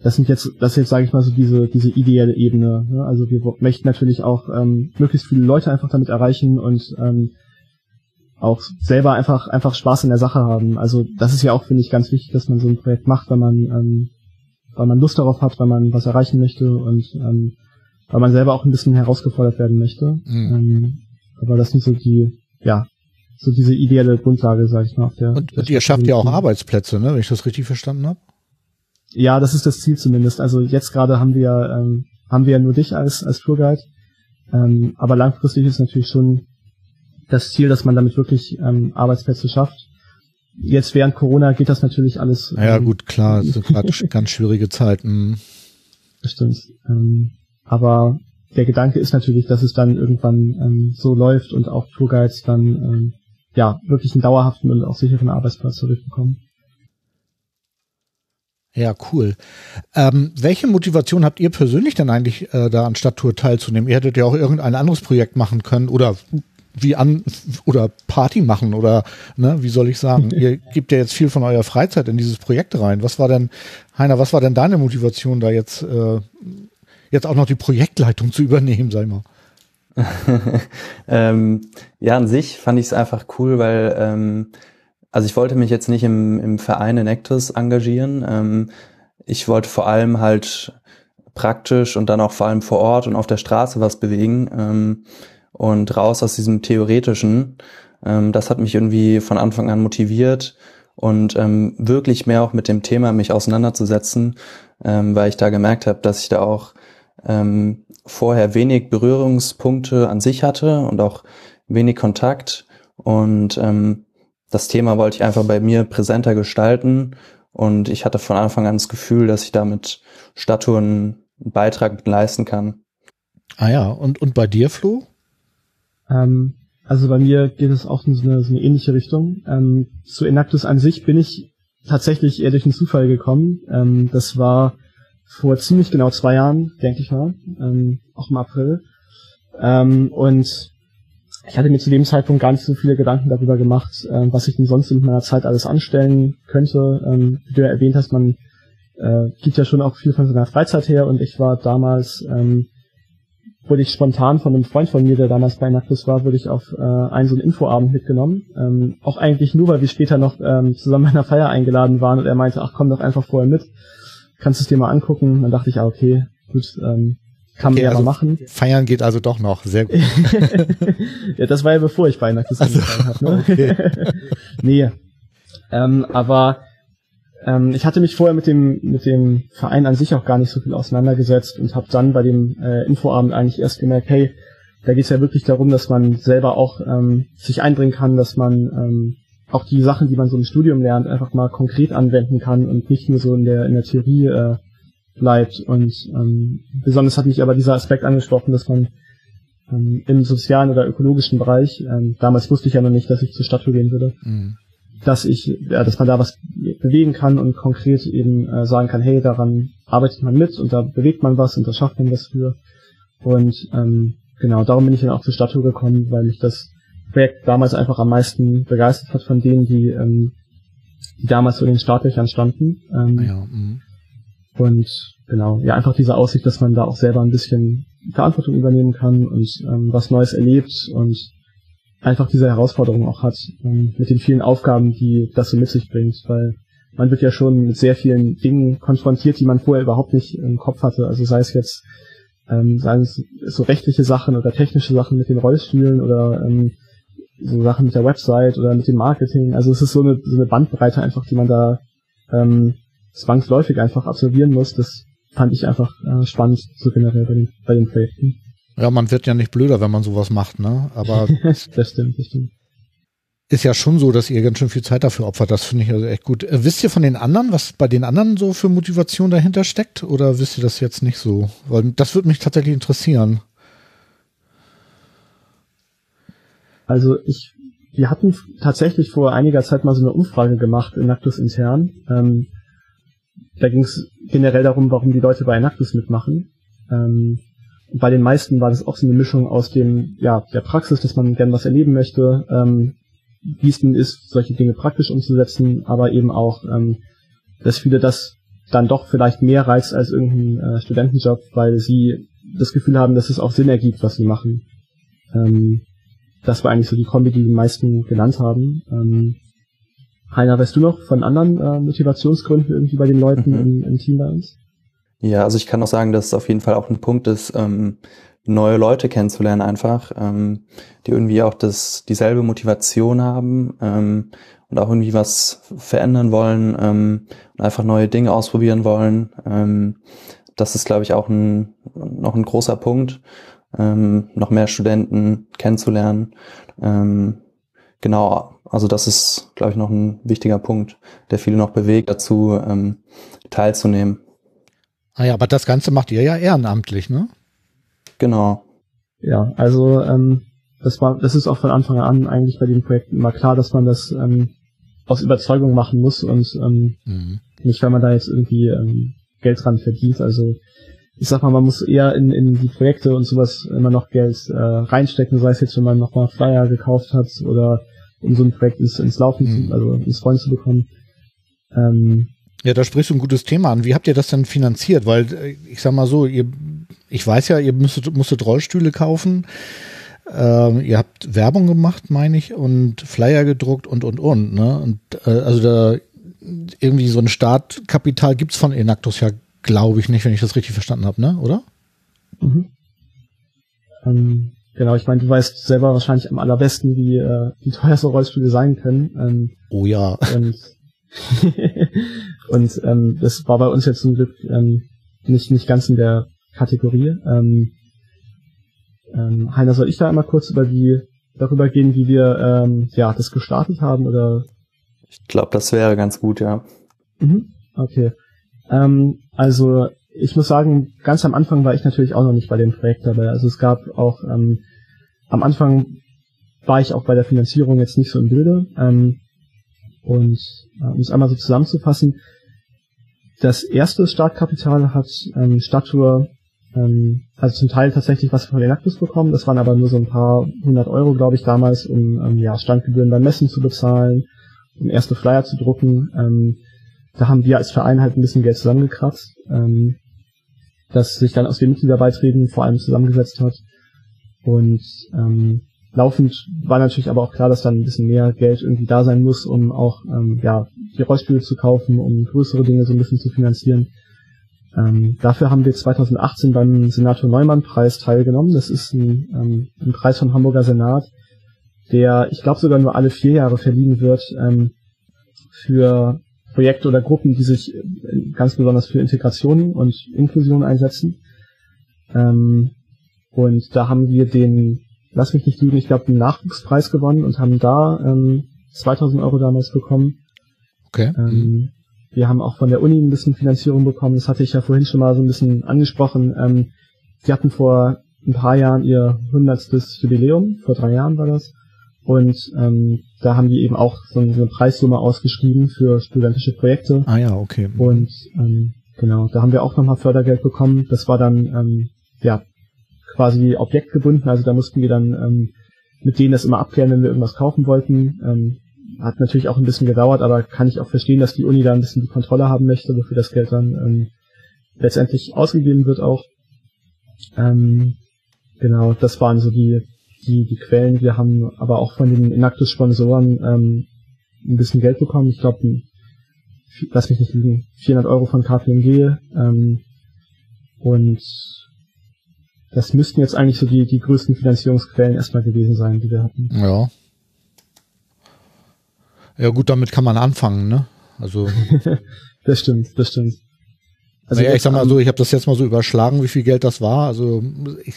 das sind jetzt, das ist jetzt sage ich mal so diese diese ideelle Ebene. Ne? Also wir möchten natürlich auch ähm, möglichst viele Leute einfach damit erreichen und ähm, auch selber einfach einfach Spaß in der Sache haben. Also das ist ja auch finde ich ganz wichtig, dass man so ein Projekt macht, weil man ähm, weil man Lust darauf hat, weil man was erreichen möchte und ähm, weil man selber auch ein bisschen herausgefordert werden möchte. Mhm. Ähm, aber das sind so die ja so diese ideelle Grundlage, sag ich mal. Auf der, und, der und ihr schafft ja auch Arbeitsplätze, ne, wenn ich das richtig verstanden habe? Ja, das ist das Ziel zumindest. Also jetzt gerade haben wir ähm, haben wir ja nur dich als als Tourguide, ähm, aber langfristig ist natürlich schon das Ziel, dass man damit wirklich ähm, Arbeitsplätze schafft. Jetzt während Corona geht das natürlich alles. Ja, ähm, gut, klar, so gerade ganz schwierige Zeiten. Das stimmt. Ähm, aber der Gedanke ist natürlich, dass es dann irgendwann ähm, so läuft und auch Tourguides dann ähm, ja wirklich einen dauerhaften und auch sicheren Arbeitsplatz zurückbekommen. Ja, cool. Ähm, welche Motivation habt ihr persönlich denn eigentlich, äh, da an Stadttour teilzunehmen? Ihr hättet ja auch irgendein anderes Projekt machen können oder wie an oder Party machen oder ne, wie soll ich sagen? ihr gebt ja jetzt viel von eurer Freizeit in dieses Projekt rein. Was war denn, Heiner, was war denn deine Motivation, da jetzt äh, jetzt auch noch die Projektleitung zu übernehmen, sag ich mal? ähm, ja, an sich fand ich es einfach cool, weil ähm, also ich wollte mich jetzt nicht im, im Verein Enactus engagieren. Ähm, ich wollte vor allem halt praktisch und dann auch vor allem vor Ort und auf der Straße was bewegen ähm, und raus aus diesem theoretischen. Ähm, das hat mich irgendwie von Anfang an motiviert und ähm, wirklich mehr auch mit dem Thema mich auseinanderzusetzen, ähm, weil ich da gemerkt habe, dass ich da auch ähm, vorher wenig Berührungspunkte an sich hatte und auch wenig Kontakt und ähm, das Thema wollte ich einfach bei mir präsenter gestalten und ich hatte von Anfang an das Gefühl, dass ich damit Statuen einen Beitrag leisten kann. Ah ja, und, und bei dir, Flo? Ähm, also bei mir geht es auch in so eine, so eine ähnliche Richtung. Ähm, zu Enactus an sich bin ich tatsächlich eher durch einen Zufall gekommen. Ähm, das war vor ziemlich genau zwei Jahren, denke ich mal, ähm, auch im April. Ähm, und ich hatte mir zu dem Zeitpunkt gar nicht so viele Gedanken darüber gemacht, äh, was ich denn sonst in meiner Zeit alles anstellen könnte. Ähm, wie du ja erwähnt hast, man äh, gibt ja schon auch viel von seiner Freizeit her und ich war damals, ähm, wurde ich spontan von einem Freund von mir, der damals bei Nactus war, wurde ich auf äh, einen so einen Infoabend mitgenommen. Ähm, auch eigentlich nur, weil wir später noch ähm, zusammen bei einer Feier eingeladen waren und er meinte, ach komm doch einfach vorher mit, kannst du es dir mal angucken. Dann dachte ich, ah okay, gut, ähm, kann okay, man ja also mal machen. Feiern geht also doch noch, sehr gut. ja, das war ja bevor ich bei Nacktes also, habe. Ne? Okay. nee. Ähm, aber ähm, ich hatte mich vorher mit dem mit dem Verein an sich auch gar nicht so viel auseinandergesetzt und habe dann bei dem äh, Infoabend eigentlich erst gemerkt, hey, da geht es ja wirklich darum, dass man selber auch ähm, sich einbringen kann, dass man ähm, auch die Sachen, die man so im Studium lernt, einfach mal konkret anwenden kann und nicht nur so in der in der Theorie äh, bleibt. Und ähm, besonders hat mich aber dieser Aspekt angesprochen, dass man ähm, im sozialen oder ökologischen Bereich, ähm, damals wusste ich ja noch nicht, dass ich zur Stadttour gehen würde, mhm. Dass ich, ja, dass man da was bewegen kann und konkret eben äh, sagen kann, hey, daran arbeitet man mit und da bewegt man was und da schafft man was für. Und ähm, genau, darum bin ich dann auch zur Stadttour gekommen, weil mich das Projekt damals einfach am meisten begeistert hat von denen, die, ähm, die damals so in den Startlöchern standen. Ähm, ja, mhm. Und genau, ja, einfach diese Aussicht, dass man da auch selber ein bisschen Verantwortung übernehmen kann und ähm, was Neues erlebt und einfach diese Herausforderung auch hat ähm, mit den vielen Aufgaben, die das so mit sich bringt, weil man wird ja schon mit sehr vielen Dingen konfrontiert, die man vorher überhaupt nicht im Kopf hatte. Also sei es jetzt, ähm, seien es so rechtliche Sachen oder technische Sachen mit den Rollstühlen oder ähm, so Sachen mit der Website oder mit dem Marketing. Also es ist so eine, so eine Bandbreite einfach, die man da ähm, zwangsläufig einfach absolvieren muss, das fand ich einfach äh, spannend, so generell bei den, bei den Projekten. Ja, man wird ja nicht blöder, wenn man sowas macht, ne? Aber das stimmt, das stimmt. Ist ja schon so, dass ihr ganz schön viel Zeit dafür opfert. Das finde ich also echt gut. Äh, wisst ihr von den anderen, was bei den anderen so für Motivation dahinter steckt? Oder wisst ihr das jetzt nicht so? Weil das würde mich tatsächlich interessieren. Also ich, wir hatten tatsächlich vor einiger Zeit mal so eine Umfrage gemacht in Nactus intern. Ähm, da ging es generell darum, warum die Leute bei Enactus mitmachen. Ähm, bei den meisten war das auch so eine Mischung aus dem, ja, der Praxis, dass man gern was erleben möchte, ähm, wie es denn ist, solche Dinge praktisch umzusetzen, aber eben auch, ähm, dass viele das dann doch vielleicht mehr reizt als irgendein äh, Studentenjob, weil sie das Gefühl haben, dass es auch Sinn ergibt, was sie machen. Ähm, das war eigentlich so die Kombi, die die meisten genannt haben. Ähm, Heiner, weißt du noch von anderen äh, Motivationsgründen irgendwie bei den Leuten mhm. im, im Team bei uns? Ja, also ich kann auch sagen, dass es auf jeden Fall auch ein Punkt ist, ähm, neue Leute kennenzulernen einfach, ähm, die irgendwie auch das dieselbe Motivation haben ähm, und auch irgendwie was verändern wollen ähm, und einfach neue Dinge ausprobieren wollen. Ähm, das ist, glaube ich, auch ein, noch ein großer Punkt, ähm, noch mehr Studenten kennenzulernen. Ähm, genau, also das ist, glaube ich, noch ein wichtiger Punkt, der viele noch bewegt, dazu ähm, teilzunehmen. Ah ja, aber das Ganze macht ihr ja ehrenamtlich, ne? Genau. Ja, also ähm, das war, das ist auch von Anfang an eigentlich bei den Projekten immer klar, dass man das ähm, aus Überzeugung machen muss und ähm, mhm. nicht, weil man da jetzt irgendwie ähm, Geld dran verdient. Also ich sag mal, man muss eher in, in die Projekte und sowas immer noch Geld äh, reinstecken, sei es jetzt, wenn man nochmal Flyer gekauft hat oder um so ein Projekt ins, ins Laufen mhm. zu, also ins Rollen zu bekommen. Ähm, ja, da sprichst du ein gutes Thema an. Wie habt ihr das denn finanziert? Weil äh, ich sag mal so, ihr, ich weiß ja, ihr müsstet, musstet Rollstühle kaufen. Ähm, ihr habt Werbung gemacht, meine ich, und Flyer gedruckt und und und. Ne? Und äh, also da irgendwie so ein Startkapital gibt's von Enactus ja, glaube ich nicht, wenn ich das richtig verstanden habe, ne? Oder? Mhm. Ähm, genau, ich meine, du weißt selber wahrscheinlich am allerbesten, wie, äh, wie teuer so Rollstühle sein können. Ähm, oh ja. Und, und ähm, das war bei uns jetzt zum Glück ähm, nicht, nicht ganz in der Kategorie. Ähm, ähm, Heiner, soll ich da einmal kurz über die darüber gehen, wie wir ähm, ja das gestartet haben oder? Ich glaube, das wäre ganz gut, ja. Mhm, okay. Ähm, also ich muss sagen, ganz am Anfang war ich natürlich auch noch nicht bei dem Projekt dabei. Also es gab auch ähm, am Anfang war ich auch bei der Finanzierung jetzt nicht so im Bilde. Ähm, und äh, um es einmal so zusammenzufassen, das erste Startkapital hat ähm, Stadtour ähm, also zum Teil tatsächlich was von Enactus bekommen, das waren aber nur so ein paar hundert Euro, glaube ich, damals, um ähm, ja, Standgebühren beim Messen zu bezahlen, um erste Flyer zu drucken. Ähm, da haben wir als Verein halt ein bisschen Geld zusammengekratzt, ähm, das sich dann aus den Mitgliederbeiträgen vor allem zusammengesetzt hat. Und ähm, laufend war natürlich aber auch klar, dass dann ein bisschen mehr Geld irgendwie da sein muss, um auch ähm, ja, die Rollspiele zu kaufen, um größere Dinge so ein bisschen zu finanzieren. Ähm, dafür haben wir 2018 beim Senator Neumann Preis teilgenommen. Das ist ein, ähm, ein Preis vom Hamburger Senat, der, ich glaube, sogar nur alle vier Jahre verliehen wird ähm, für Projekte oder Gruppen, die sich äh, ganz besonders für Integration und Inklusion einsetzen. Ähm, und da haben wir den, lass mich nicht lügen, ich glaube, den Nachwuchspreis gewonnen und haben da ähm, 2000 Euro damals bekommen. Okay. Ähm, wir haben auch von der Uni ein bisschen Finanzierung bekommen. Das hatte ich ja vorhin schon mal so ein bisschen angesprochen. Ähm, sie hatten vor ein paar Jahren ihr hundertstes Jubiläum. Vor drei Jahren war das. Und ähm, da haben die eben auch so eine Preissumme ausgeschrieben für studentische Projekte. Ah ja, okay. Und ähm, genau, da haben wir auch nochmal Fördergeld bekommen. Das war dann ähm, ja quasi objektgebunden. Also da mussten wir dann ähm, mit denen das immer abklären, wenn wir irgendwas kaufen wollten. Ähm, hat natürlich auch ein bisschen gedauert, aber kann ich auch verstehen, dass die Uni da ein bisschen die Kontrolle haben möchte, wofür das Geld dann ähm, letztendlich ausgegeben wird auch. Ähm, genau, das waren so die, die, die Quellen. Wir haben aber auch von den Inactus-Sponsoren ähm, ein bisschen Geld bekommen. Ich glaube, lass mich nicht lügen, 400 Euro von KPMG. Ähm, und das müssten jetzt eigentlich so die, die größten Finanzierungsquellen erstmal gewesen sein, die wir hatten. Ja, ja gut, damit kann man anfangen, ne? Also. das stimmt, das stimmt. Also naja, ich sag mal so, ich habe das jetzt mal so überschlagen, wie viel Geld das war. Also ich,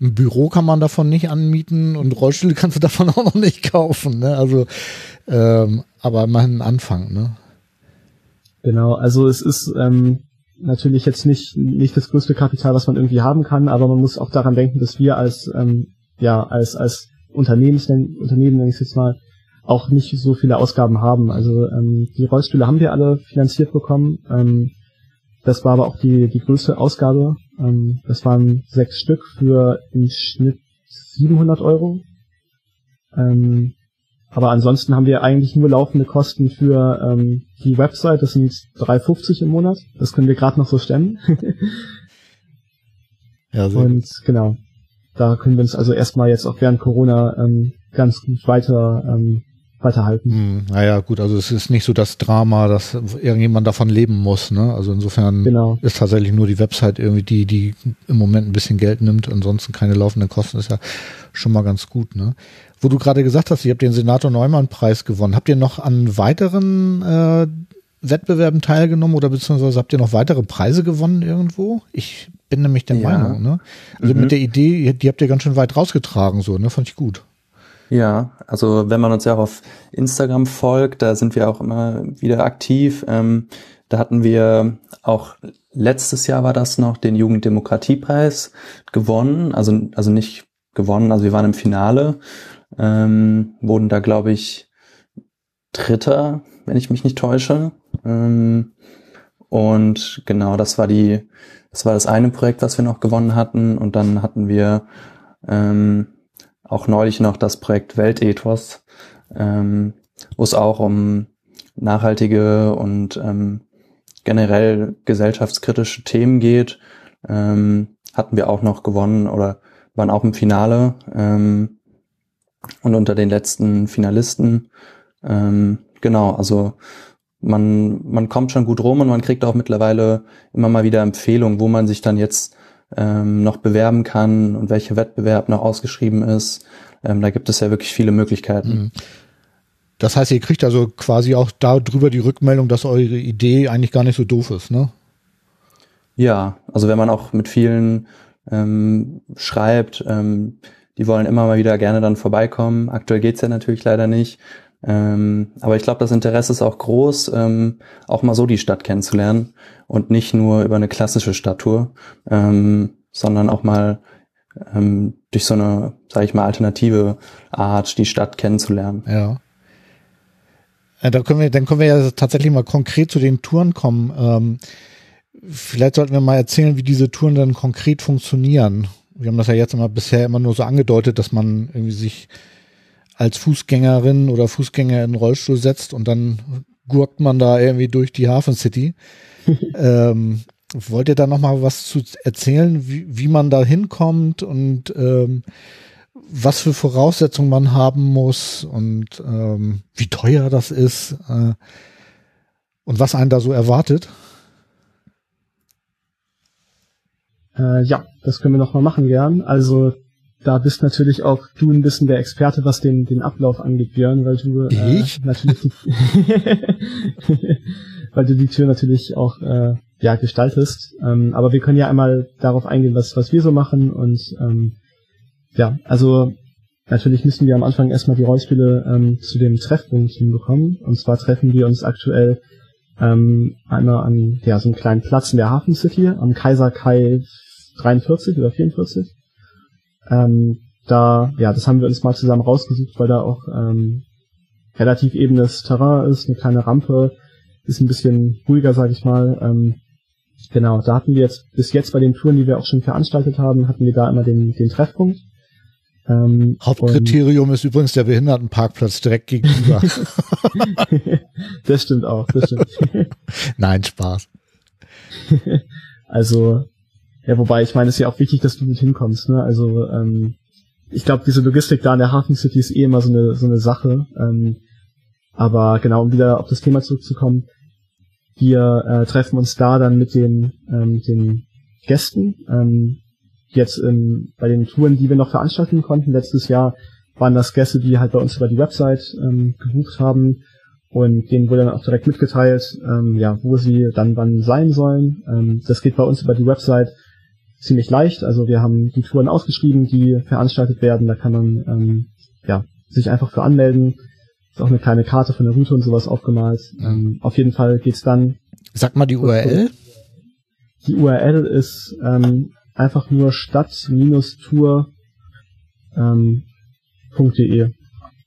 ein Büro kann man davon nicht anmieten und Rollstühle kannst du davon auch noch nicht kaufen. Ne? Also, ähm, aber immerhin ein Anfang. Ne? Genau, also es ist ähm, natürlich jetzt nicht nicht das größte Kapital, was man irgendwie haben kann, aber man muss auch daran denken, dass wir als ähm, ja als als Unternehmens Unternehmen nenne ich es jetzt mal auch nicht so viele Ausgaben haben. Also ähm, die Rollstühle haben wir alle finanziert bekommen. Ähm, das war aber auch die, die größte Ausgabe. Ähm, das waren sechs Stück für im Schnitt 700 Euro. Ähm, aber ansonsten haben wir eigentlich nur laufende Kosten für ähm, die Website. Das sind 3,50 im Monat. Das können wir gerade noch so stemmen. ja, sehr Und gut. genau, da können wir uns also erstmal jetzt auch während Corona ähm, ganz gut weiter ähm, weiterhalten. Hm, naja, gut, also es ist nicht so das Drama, dass irgendjemand davon leben muss, ne? Also insofern Genau. ist tatsächlich nur die Website irgendwie die, die im Moment ein bisschen Geld nimmt, ansonsten keine laufenden Kosten, ist ja schon mal ganz gut, ne? Wo du gerade gesagt hast, ihr habt den Senator Neumann Preis gewonnen. Habt ihr noch an weiteren äh, Wettbewerben teilgenommen oder beziehungsweise habt ihr noch weitere Preise gewonnen irgendwo? Ich bin nämlich der Ja. Meinung, ne? Also Mhm. mit der Idee, die habt ihr ganz schön weit rausgetragen, so, ne? Fand ich gut. Ja, also wenn man uns ja auch auf Instagram folgt, da sind wir auch immer wieder aktiv. Ähm, da hatten wir auch letztes Jahr war das noch den Jugenddemokratiepreis gewonnen, also also nicht gewonnen, also wir waren im Finale, ähm, wurden da glaube ich Dritter, wenn ich mich nicht täusche. Ähm, und genau, das war die, das war das eine Projekt, was wir noch gewonnen hatten. Und dann hatten wir ähm, auch neulich noch das Projekt Weltethos, ähm, wo es auch um nachhaltige und ähm, generell gesellschaftskritische Themen geht, ähm, hatten wir auch noch gewonnen oder waren auch im Finale ähm, und unter den letzten Finalisten. Ähm, genau, also man, man kommt schon gut rum und man kriegt auch mittlerweile immer mal wieder Empfehlungen, wo man sich dann jetzt ähm, noch bewerben kann und welcher Wettbewerb noch ausgeschrieben ist. Ähm, da gibt es ja wirklich viele Möglichkeiten. Mhm. Das heißt, ihr kriegt also quasi auch darüber die Rückmeldung, dass eure Idee eigentlich gar nicht so doof ist, ne? Ja, also wenn man auch mit vielen ähm, schreibt, ähm, die wollen immer mal wieder gerne dann vorbeikommen. Aktuell geht's ja natürlich leider nicht. Ähm, aber ich glaube, das Interesse ist auch groß, ähm, auch mal so die Stadt kennenzulernen und nicht nur über eine klassische Stadttour, ähm, sondern auch mal ähm, durch so eine, sage ich mal, alternative Art die Stadt kennenzulernen. Ja. Ja, Da können wir, dann können wir ja tatsächlich mal konkret zu den Touren kommen. Ähm, vielleicht sollten wir mal erzählen, wie diese Touren dann konkret funktionieren. Wir haben das ja jetzt immer bisher immer nur so angedeutet, dass man irgendwie sich als Fußgängerin oder Fußgänger in den Rollstuhl setzt und dann gurkt man da irgendwie durch die Hafen City. ähm, wollt ihr da noch mal was zu erzählen, wie, wie man da hinkommt und ähm, was für Voraussetzungen man haben muss und ähm, wie teuer das ist äh, und was einen da so erwartet? Äh, ja, das können wir noch mal machen gern. Also da bist natürlich auch du ein bisschen der Experte, was den, den Ablauf angeht, Björn, weil du äh, Ich? natürlich die, weil du die Tür natürlich auch äh, ja gestaltest. Ähm, aber wir können ja einmal darauf eingehen, was was wir so machen und ähm, ja, also natürlich müssen wir am Anfang erstmal die Rollenspiele ähm, zu dem Treffpunkt hinbekommen. Und zwar treffen wir uns aktuell ähm, einmal an ja, so einem kleinen Platz in der Hafen City, am Kaiser Kai 43 oder 44. Ähm, da, ja, das haben wir uns mal zusammen rausgesucht, weil da auch ähm, relativ ebenes Terrain ist, eine kleine Rampe, ist ein bisschen ruhiger, sag ich mal. Ähm, genau, da hatten wir jetzt bis jetzt bei den Touren, die wir auch schon veranstaltet haben, hatten wir da immer den, den Treffpunkt. Ähm, Hauptkriterium ist übrigens der Behindertenparkplatz direkt gegenüber. das stimmt auch, das stimmt. Nein, Spaß. Also, ja, wobei ich meine, es ist ja auch wichtig, dass du mit hinkommst, ne? Also, ähm, ich glaube, diese Logistik da in der Hafen City ist eh immer so eine so eine Sache. Ähm, aber genau, um wieder auf das Thema zurückzukommen, wir äh, treffen uns da dann mit den ähm, den Gästen. Ähm, jetzt ähm, bei den Touren, die wir noch veranstalten konnten letztes Jahr, waren das Gäste, die halt bei uns über die Website ähm, gebucht haben und denen wurde dann auch direkt mitgeteilt, ähm, ja, wo sie dann wann sein sollen. Ähm, das geht bei uns über die Website ziemlich leicht. Also wir haben die Touren ausgeschrieben, die veranstaltet werden. Da kann man ähm, ja sich einfach für anmelden. Ist auch eine kleine Karte von der Route und sowas aufgemalt. Ähm, auf jeden Fall geht's dann. Sag mal die URL. Die URL ist ähm, einfach nur stadt-tour ähm, .de.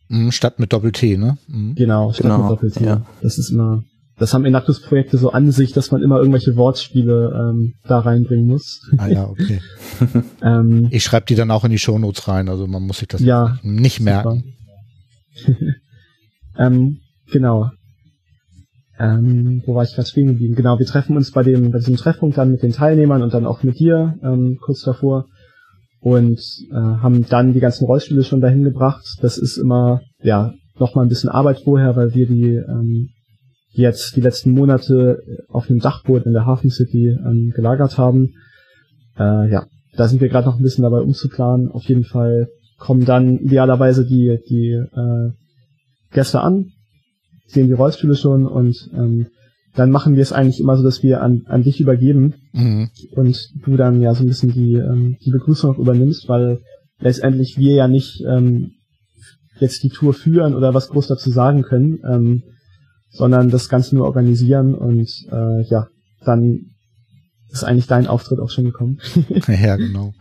Mhm, Stadt mit Doppel-T, ne? Mhm. Genau, statt Genau, mit Doppel-T. ja. Das ist immer, das haben Enactus-Projekte so an sich, dass man immer irgendwelche Wortspiele ähm, da reinbringen muss. Ah ja, okay. ähm, Ich schreibe die dann auch in die Shownotes rein, also man muss sich das Ja, nicht merken. ähm, genau. Ähm, wo war ich gerade stehen geblieben? Genau, wir treffen uns bei dem, bei diesem Treffpunkt dann mit den Teilnehmern und dann auch mit dir ähm, kurz davor und äh, haben dann die ganzen Rollspiele schon dahin gebracht. Das ist immer, ja, noch mal ein bisschen Arbeit vorher, weil wir die ähm, jetzt die letzten Monate auf dem Dachboot in der Hafen City ähm, gelagert haben. Äh, ja, da sind wir gerade noch ein bisschen dabei umzuplanen. Auf jeden Fall kommen dann idealerweise die die äh, Gäste an, sehen die Rollstühle schon und ähm, dann machen wir es eigentlich immer so, dass wir an, an dich übergeben mhm. und du dann ja so ein bisschen die, ähm, die Begrüßung übernimmst, weil letztendlich wir ja nicht ähm, jetzt die Tour führen oder was groß dazu sagen können, ähm, sondern das Ganze nur organisieren und äh, ja, dann ist eigentlich dein Auftritt auch schon gekommen. ja, genau.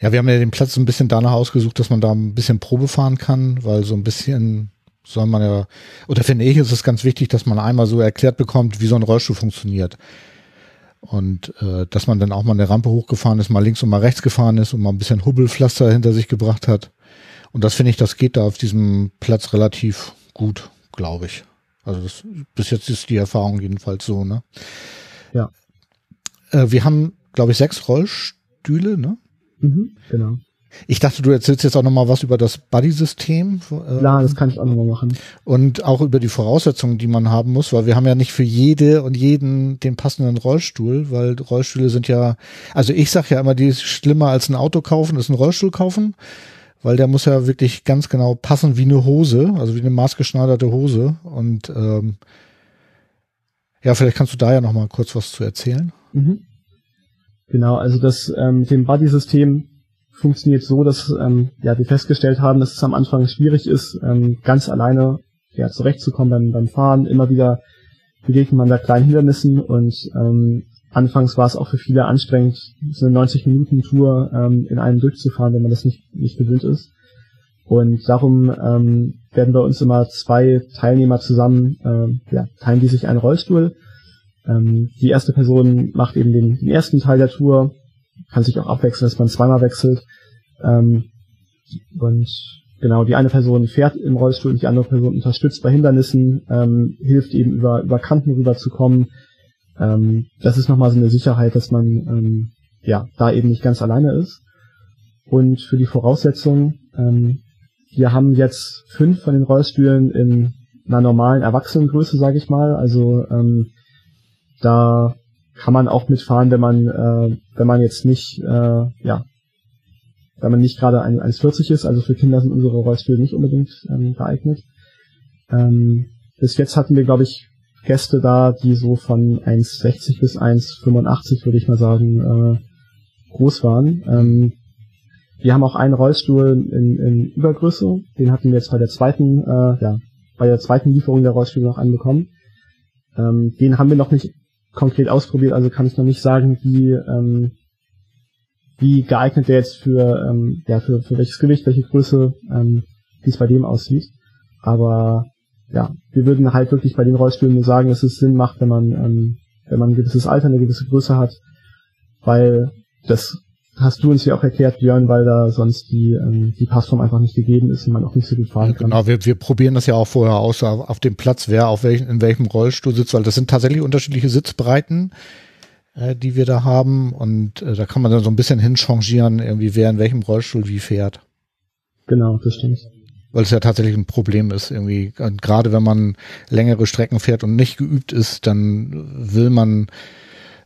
Ja, wir haben ja den Platz so ein bisschen danach ausgesucht, dass man da ein bisschen Probe fahren kann, weil so ein bisschen soll man ja, oder finde ich, ist es ganz wichtig, dass man einmal so erklärt bekommt, wie so ein Rollstuhl funktioniert. Und äh, dass man dann auch mal eine Rampe hochgefahren ist, mal links und mal rechts gefahren ist und mal ein bisschen Hubbelpflaster hinter sich gebracht hat. Und das finde ich, das geht da auf diesem Platz relativ gut, glaube ich. Also das, bis jetzt ist die Erfahrung jedenfalls so, ne? Ja. Äh, wir haben, glaube ich, sechs Rollstühle, ne? Mhm, genau. Ich dachte, du erzählst jetzt auch nochmal was über das Buddy-System. Äh, ja, das kann ich auch nochmal machen. Und auch über die Voraussetzungen, die man haben muss, weil wir haben ja nicht für jede und jeden den passenden Rollstuhl, weil Rollstühle sind ja, also ich sag ja immer, die ist schlimmer als ein Auto kaufen, ist ein Rollstuhl kaufen, weil der muss ja wirklich ganz genau passen wie eine Hose, also wie eine maßgeschneiderte Hose. Und ähm, ja, vielleicht kannst du da ja nochmal kurz was zu erzählen. Mhm. Genau, also das ähm, mit dem Buddy-System funktioniert so, dass ähm, ja, wir festgestellt haben, dass es am Anfang schwierig ist, ähm, ganz alleine ja, zurechtzukommen beim, beim Fahren. Immer wieder begegnet man da kleinen Hindernissen und ähm, anfangs war es auch für viele anstrengend, so eine 90-Minuten-Tour ähm, in einem durchzufahren, wenn man das nicht, nicht gewöhnt ist. Und darum ähm, werden bei uns immer zwei Teilnehmer zusammen, ähm, ja, teilen die sich einen Rollstuhl. Ähm, die erste Person macht eben den, den ersten Teil der Tour, kann sich auch abwechseln, dass man zweimal wechselt. Ähm, und genau, die eine Person fährt im Rollstuhl und die andere Person unterstützt bei Hindernissen, ähm, hilft eben über, über Kanten rüberzukommen. Ähm, das ist nochmal so eine Sicherheit, dass man ähm, ja da eben nicht ganz alleine ist. Und für die Voraussetzungen, ähm, wir haben jetzt fünf von den Rollstühlen in einer normalen Erwachsenengröße, sage ich mal. Also ähm, da kann man auch mitfahren, wenn man, äh, wenn man jetzt nicht, äh, ja, wenn man nicht gerade 1,40 ist. Also für Kinder sind unsere Rollstühle nicht unbedingt ähm, geeignet. Ähm, bis jetzt hatten wir, glaube ich, Gäste da, die so von 1,60 bis 1,85, würde ich mal sagen, äh, groß waren. Ähm, wir haben auch einen Rollstuhl in, in Übergröße, den hatten wir jetzt bei der zweiten, äh, ja, bei der zweiten Lieferung der Rollstühle noch anbekommen. Ähm, den haben wir noch nicht konkret ausprobiert, also kann ich noch nicht sagen, wie, ähm, wie geeignet der jetzt für, ähm, ja, für, für welches Gewicht, welche Größe, ähm, wie es bei dem aussieht. Aber ja, wir würden halt wirklich bei den Rollstühlen nur sagen, dass es Sinn macht, wenn man, ähm, wenn man ein gewisses Alter, eine gewisse Größe hat, weil das hast du uns ja auch erklärt, Björn, weil da sonst die, ähm, die Passform einfach nicht gegeben ist und man auch nicht so gut fahren kann. Genau, wir, wir probieren das ja auch vorher aus, auf, auf dem Platz, wer auf welchen, in welchem Rollstuhl sitzt, weil das sind tatsächlich unterschiedliche Sitzbreiten, äh, die wir da haben und äh, da kann man dann so ein bisschen hinchangieren, irgendwie wer in welchem Rollstuhl wie fährt. Genau, das stimmt. Weil es ja tatsächlich ein Problem ist, irgendwie, und gerade wenn man längere Strecken fährt und nicht geübt ist, dann will man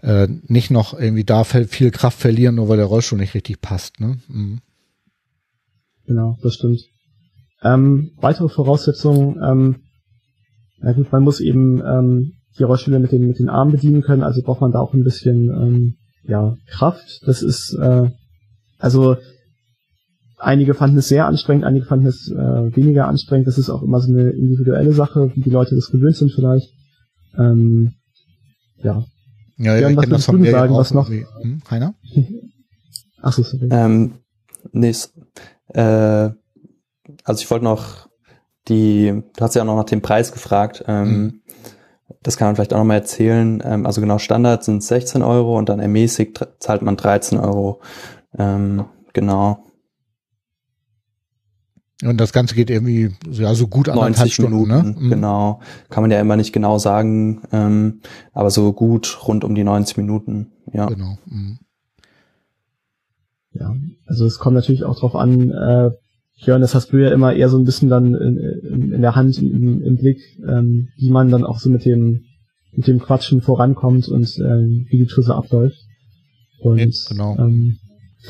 äh, nicht noch irgendwie da viel Kraft verlieren, nur weil der Rollstuhl nicht richtig passt. Ne? Mhm. Genau, das stimmt. Ähm, weitere Voraussetzungen, ähm, gut, man muss eben ähm, die Rollstühle mit den, mit den Armen bedienen können, also braucht man da auch ein bisschen ähm, ja, Kraft. Das ist, äh, also einige fanden es sehr anstrengend, einige fanden es äh, weniger anstrengend. Das ist auch immer so eine individuelle Sache, wie die Leute das gewöhnt sind vielleicht. Ähm, ja, ja, ja, ich kenne das von mir sagen, was noch? Hm, Heiner? Ach so, sorry. Ähm, nee, äh, also ich wollte noch die, du hast ja auch noch nach dem Preis gefragt, ähm, mhm. das kann man vielleicht auch noch mal erzählen. Ähm, also genau, Standard sind 16 Euro und dann ermäßigt zahlt man 13 Euro. Ähm, genau. Und das Ganze geht irgendwie ja so gut anderthalb Stunden, ne? Minuten, ne? Genau. Kann man ja immer nicht genau sagen, ähm, aber so gut rund um die 90 Minuten, ja. Genau. Mhm. Ja, also es kommt natürlich auch drauf an, äh, Jörn, das hast du ja immer eher so ein bisschen dann in, in, in der Hand, im, im Blick, ähm, wie man dann auch so mit dem mit dem Quatschen vorankommt und ähm, wie die Tour so abläuft. Und, ja, genau. Ähm,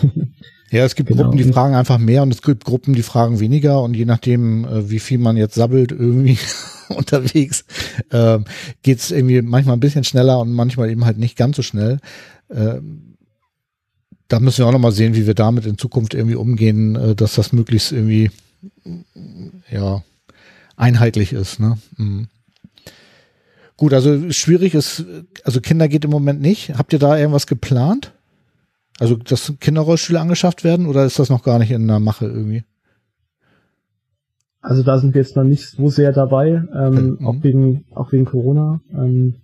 ja, es gibt genau. Gruppen, die fragen einfach mehr und es gibt Gruppen, die fragen weniger und je nachdem, äh, wie viel man jetzt sabbelt irgendwie unterwegs, äh, geht es irgendwie manchmal ein bisschen schneller und manchmal eben halt nicht ganz so schnell. Äh, da müssen wir auch nochmal sehen, wie wir damit in Zukunft irgendwie umgehen, äh, dass das möglichst irgendwie ja einheitlich ist. Ne? Mhm. Gut, also schwierig ist, also Kinder geht im Moment nicht. Habt ihr da irgendwas geplant? Also, dass Kinderrollstühle angeschafft werden oder ist das noch gar nicht in der Mache irgendwie? Also da sind wir jetzt noch nicht so sehr dabei, ähm, mhm. auch wegen auch wegen Corona. Ähm,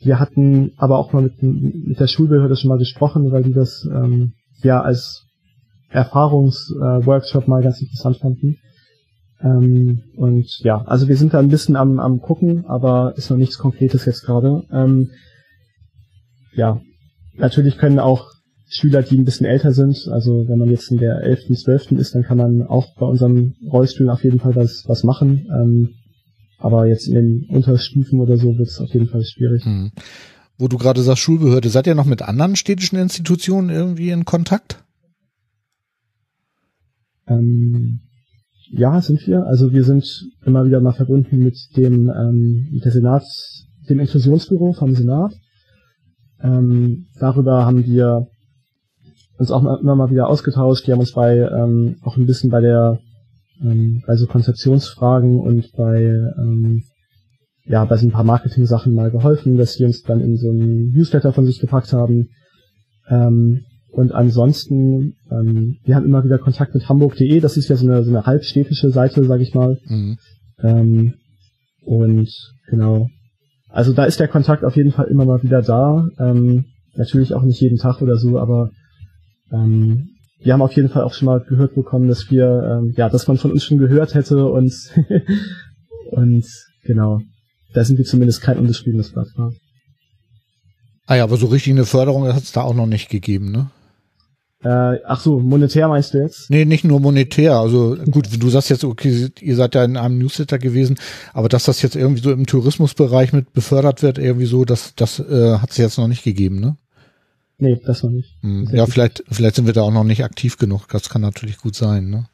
wir hatten aber auch mal mit, mit der Schulbehörde schon mal gesprochen, weil die das ähm, ja als Erfahrungsworkshop äh, mal ganz interessant fanden. Ähm, und ja, also wir sind da ein bisschen am, am gucken, aber ist noch nichts Konkretes jetzt gerade. Ähm, ja, natürlich können auch Schüler, die ein bisschen älter sind, also wenn man jetzt in der 11., 12. ist, dann kann man auch bei unserem Rollstuhl auf jeden Fall was, was machen. Ähm, aber jetzt in den Unterstufen oder so wird es auf jeden Fall schwierig. Hm. Wo du gerade sagst Schulbehörde, seid ihr noch mit anderen städtischen Institutionen irgendwie in Kontakt? Ähm, ja, sind wir. Also wir sind immer wieder mal verbunden mit dem ähm, mit der Senats, dem Inklusionsbüro vom Senat. Ähm, darüber haben wir uns auch immer mal wieder ausgetauscht. Die haben uns bei ähm, auch ein bisschen bei der ähm, bei so Konzeptionsfragen und bei ähm, ja bei so ein paar Marketing-Sachen mal geholfen, dass sie uns dann in so einen Newsletter von sich gepackt haben. Ähm, und ansonsten, ähm, wir haben immer wieder Kontakt mit hamburg.de, das ist ja so eine, so eine halbstädtische Seite, sag ich mal. Mhm. Ähm, und genau. Also da ist der Kontakt auf jeden Fall immer mal wieder da. Ähm, natürlich auch nicht jeden Tag oder so, aber ähm, wir haben auf jeden Fall auch schon mal gehört bekommen, dass wir, ähm, ja, dass man von uns schon gehört hätte und und genau, da sind wir zumindest kein unbeschriebenes Blatt. Ah ja, aber so richtig eine Förderung hat es da auch noch nicht gegeben, ne? Äh, ach so, monetär meinst du jetzt? Nee, nicht nur monetär. Also gut, du sagst jetzt, okay, ihr seid ja in einem Newsletter gewesen, aber dass das jetzt irgendwie so im Tourismusbereich mit befördert wird, irgendwie so, das, das äh, hat es jetzt noch nicht gegeben, ne? Nee, das noch nicht. Hm. Ja, vielleicht, vielleicht sind wir da auch noch nicht aktiv genug. Das kann natürlich gut sein, ne?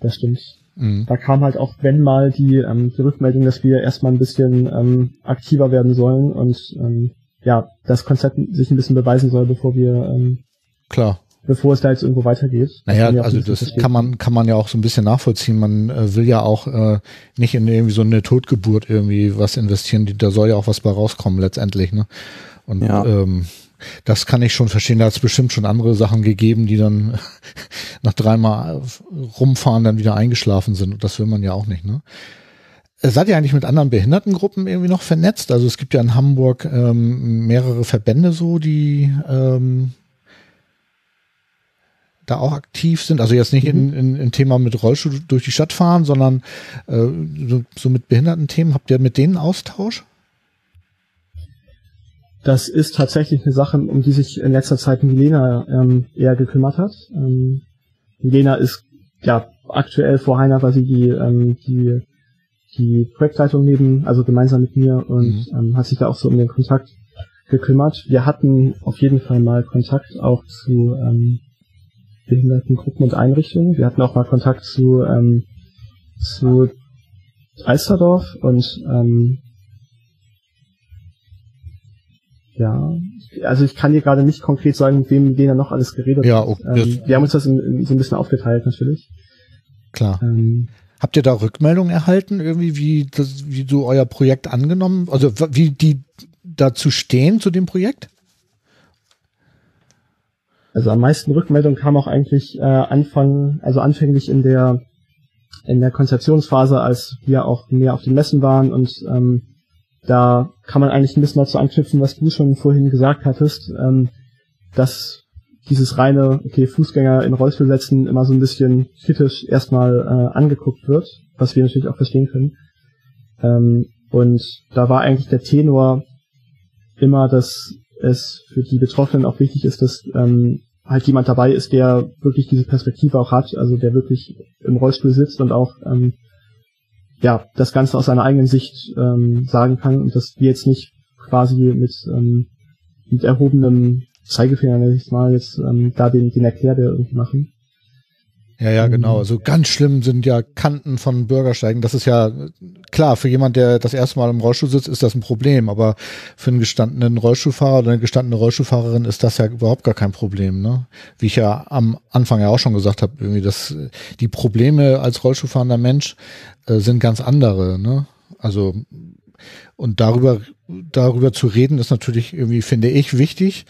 Das stimmt. Mhm. Da kam halt auch, wenn mal die, ähm, die Rückmeldung, dass wir erstmal ein bisschen ähm, aktiver werden sollen und ähm, ja, das Konzept sich ein bisschen beweisen soll, bevor wir ähm, klar bevor es da jetzt irgendwo weitergeht. Naja, also das verstehen. kann man kann man ja auch so ein bisschen nachvollziehen. Man äh, will ja auch äh, nicht in irgendwie so eine Totgeburt irgendwie was investieren. Da soll ja auch was bei rauskommen letztendlich. Ne? Und ja. ähm, das kann ich schon verstehen. Da hat es bestimmt schon andere Sachen gegeben, die dann nach dreimal rumfahren dann wieder eingeschlafen sind. Und das will man ja auch nicht. Ne? Seid ihr eigentlich mit anderen Behindertengruppen irgendwie noch vernetzt? Also es gibt ja in Hamburg ähm, mehrere Verbände so, die ähm, da auch aktiv sind. Also jetzt nicht mhm. in, in, in Thema mit Rollstuhl durch die Stadt fahren, sondern äh, so, so mit Behindertenthemen. Habt ihr mit denen Austausch? Das ist tatsächlich eine Sache, um die sich in letzter Zeit Milena ähm, eher gekümmert hat. Ähm, Milena ist ja aktuell vor Heiner, weil sie die, ähm, die, die Projektleitung neben, also gemeinsam mit mir und mhm. ähm, hat sich da auch so um den Kontakt gekümmert. Wir hatten auf jeden Fall mal Kontakt auch zu ähm, Behindertengruppen und Einrichtungen. Wir hatten auch mal Kontakt zu, ähm, zu Alsterdorf und ähm, ja, also ich kann dir gerade nicht konkret sagen, mit wem denen noch alles geredet ja, okay. hat. Ähm, wir haben uns das in, in, so ein bisschen aufgeteilt natürlich. Klar. Ähm, Habt ihr da Rückmeldungen erhalten, irgendwie, wie, das, wie so euer Projekt angenommen, also wie die dazu stehen zu dem Projekt? Also am meisten Rückmeldungen kam auch eigentlich äh, Anfang, also anfänglich in der in der Konzeptionsphase, als wir auch mehr auf den Messen waren und ähm, da kann man eigentlich ein bisschen dazu anknüpfen, was du schon vorhin gesagt hattest, ähm, dass dieses reine, okay, Fußgänger in Rollstuhl setzen immer so ein bisschen kritisch erstmal äh, angeguckt wird, was wir natürlich auch verstehen können. Ähm, und da war eigentlich der Tenor immer, dass es für die Betroffenen auch wichtig ist, dass ähm, halt jemand dabei ist, der wirklich diese Perspektive auch hat, also der wirklich im Rollstuhl sitzt und auch ähm, ja das Ganze aus seiner eigenen Sicht ähm, sagen kann und dass wir jetzt nicht quasi mit ähm, mit erhobenem Zeigefinger, nenne ich mal, jetzt ähm, da den, den Erklär der irgendwie machen. Ja, ja, genau. Also ganz schlimm sind ja Kanten von Bürgersteigen. Das ist ja klar, für jemand, der das erste Mal im Rollstuhl sitzt, ist das ein Problem. Aber für einen gestandenen Rollstuhlfahrer oder eine gestandene Rollstuhlfahrerin ist das ja überhaupt gar kein Problem. Ne? Wie ich ja am Anfang ja auch schon gesagt habe, irgendwie, dass die Probleme als Rollstuhlfahrender Mensch äh, sind ganz andere. Ne? Also und darüber darüber zu reden ist natürlich irgendwie, finde ich, wichtig.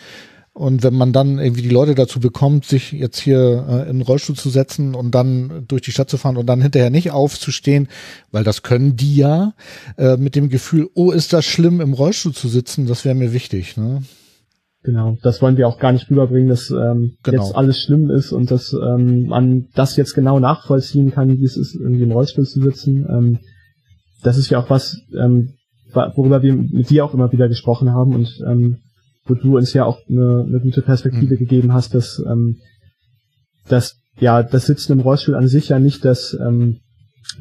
Und wenn man dann irgendwie die Leute dazu bekommt, sich jetzt hier äh, in den Rollstuhl zu setzen und dann durch die Stadt zu fahren und dann hinterher nicht aufzustehen, weil das können die ja, äh, mit dem Gefühl, oh, ist das schlimm, im Rollstuhl zu sitzen, das wäre mir wichtig. Ne? Genau, das wollen wir auch gar nicht rüberbringen, dass ähm, genau. jetzt alles schlimm ist und dass ähm, man das jetzt genau nachvollziehen kann, wie es ist, irgendwie im Rollstuhl zu sitzen. Ähm, das ist ja auch was, ähm, worüber wir mit dir auch immer wieder gesprochen haben und ähm, wo du uns ja auch eine, eine gute Perspektive mhm. gegeben hast, dass, ähm, dass ja das Sitzen im Rollstuhl an sich ja nicht das ähm,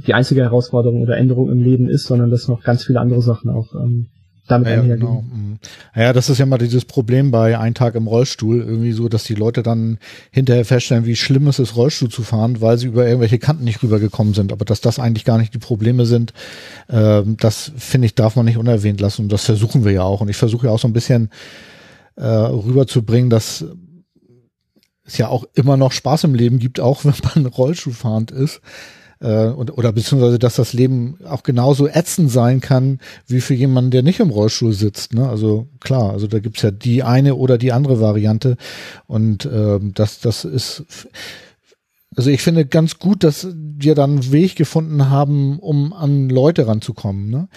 die einzige Herausforderung oder Änderung im Leben ist, sondern dass noch ganz viele andere Sachen auch ähm, damit ja, einhergehen. Genau. Mhm. Ja, das ist ja mal dieses Problem bei Ein Tag im Rollstuhl, irgendwie so, dass die Leute dann hinterher feststellen, wie schlimm es ist, Rollstuhl zu fahren, weil sie über irgendwelche Kanten nicht rübergekommen sind. Aber dass das eigentlich gar nicht die Probleme sind, äh, das finde ich, darf man nicht unerwähnt lassen. Und das versuchen wir ja auch. Und ich versuche ja auch so ein bisschen äh, rüberzubringen, dass es ja auch immer noch Spaß im Leben gibt, auch wenn man Rollstuhlfahrend ist. Äh, und, oder beziehungsweise, dass das Leben auch genauso ätzend sein kann, wie für jemanden, der nicht im Rollstuhl sitzt. Ne? Also klar, also da gibt's ja die eine oder die andere Variante. Und äh, das, das ist also ich finde ganz gut, dass wir dann einen Weg gefunden haben, um an Leute ranzukommen. Ne?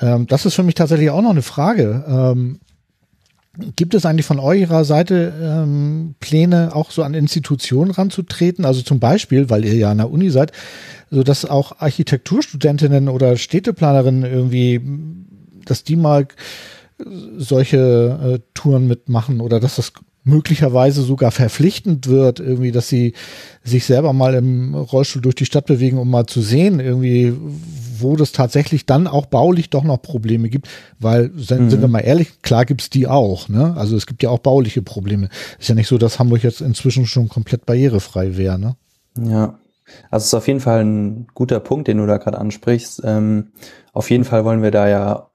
Ähm, das ist für mich tatsächlich auch noch eine Frage. Ähm, Gibt es eigentlich von eurer Seite ähm, Pläne, auch so an Institutionen ranzutreten? Also zum Beispiel, weil ihr ja an der Uni seid, so dass auch Architekturstudentinnen oder Städteplanerinnen irgendwie, dass die mal solche äh, Touren mitmachen oder dass das möglicherweise sogar verpflichtend wird, irgendwie, dass sie sich selber mal im Rollstuhl durch die Stadt bewegen, um mal zu sehen, irgendwie, wo das tatsächlich dann auch baulich doch noch Probleme gibt, weil, sind, mhm. sind wir mal ehrlich, klar gibt's die auch, ne? Also es gibt ja auch bauliche Probleme. Ist ja nicht so, dass Hamburg jetzt inzwischen schon komplett barrierefrei wäre, ne? Ja. Also es ist auf jeden Fall ein guter Punkt, den du da gerade ansprichst. Ähm, auf jeden Fall wollen wir da ja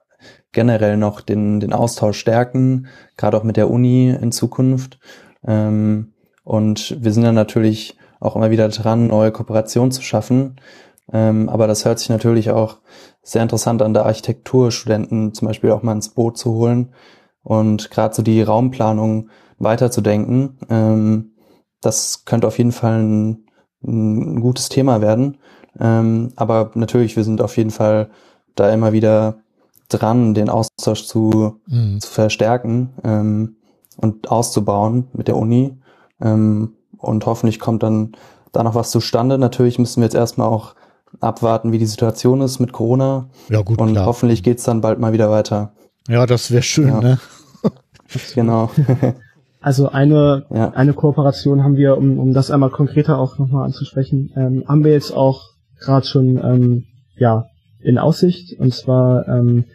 generell noch den, den Austausch stärken, gerade auch mit der Uni in Zukunft. Ähm, und wir sind ja natürlich auch immer wieder dran, neue Kooperationen zu schaffen. Ähm, aber das hört sich natürlich auch sehr interessant an, der Architekturstudenten zum Beispiel auch mal ins Boot zu holen und gerade so die Raumplanung weiterzudenken. Ähm, das könnte auf jeden Fall ein, ein gutes Thema werden. Ähm, aber natürlich, wir sind auf jeden Fall da immer wieder dran, den Austausch zu, mhm. zu verstärken ähm, und auszubauen mit der Uni. Ähm, und hoffentlich kommt dann da noch was zustande. Natürlich müssen wir jetzt erstmal auch abwarten, wie die Situation ist mit Corona. Ja, gut. Und klar. hoffentlich geht's dann bald mal wieder weiter. Ja, das wäre schön, ja. ne? genau. Also eine, ja. eine Kooperation haben wir, um, um das einmal konkreter auch nochmal anzusprechen, ähm, haben wir jetzt auch gerade schon ähm, ja, in Aussicht. Und zwar ähm,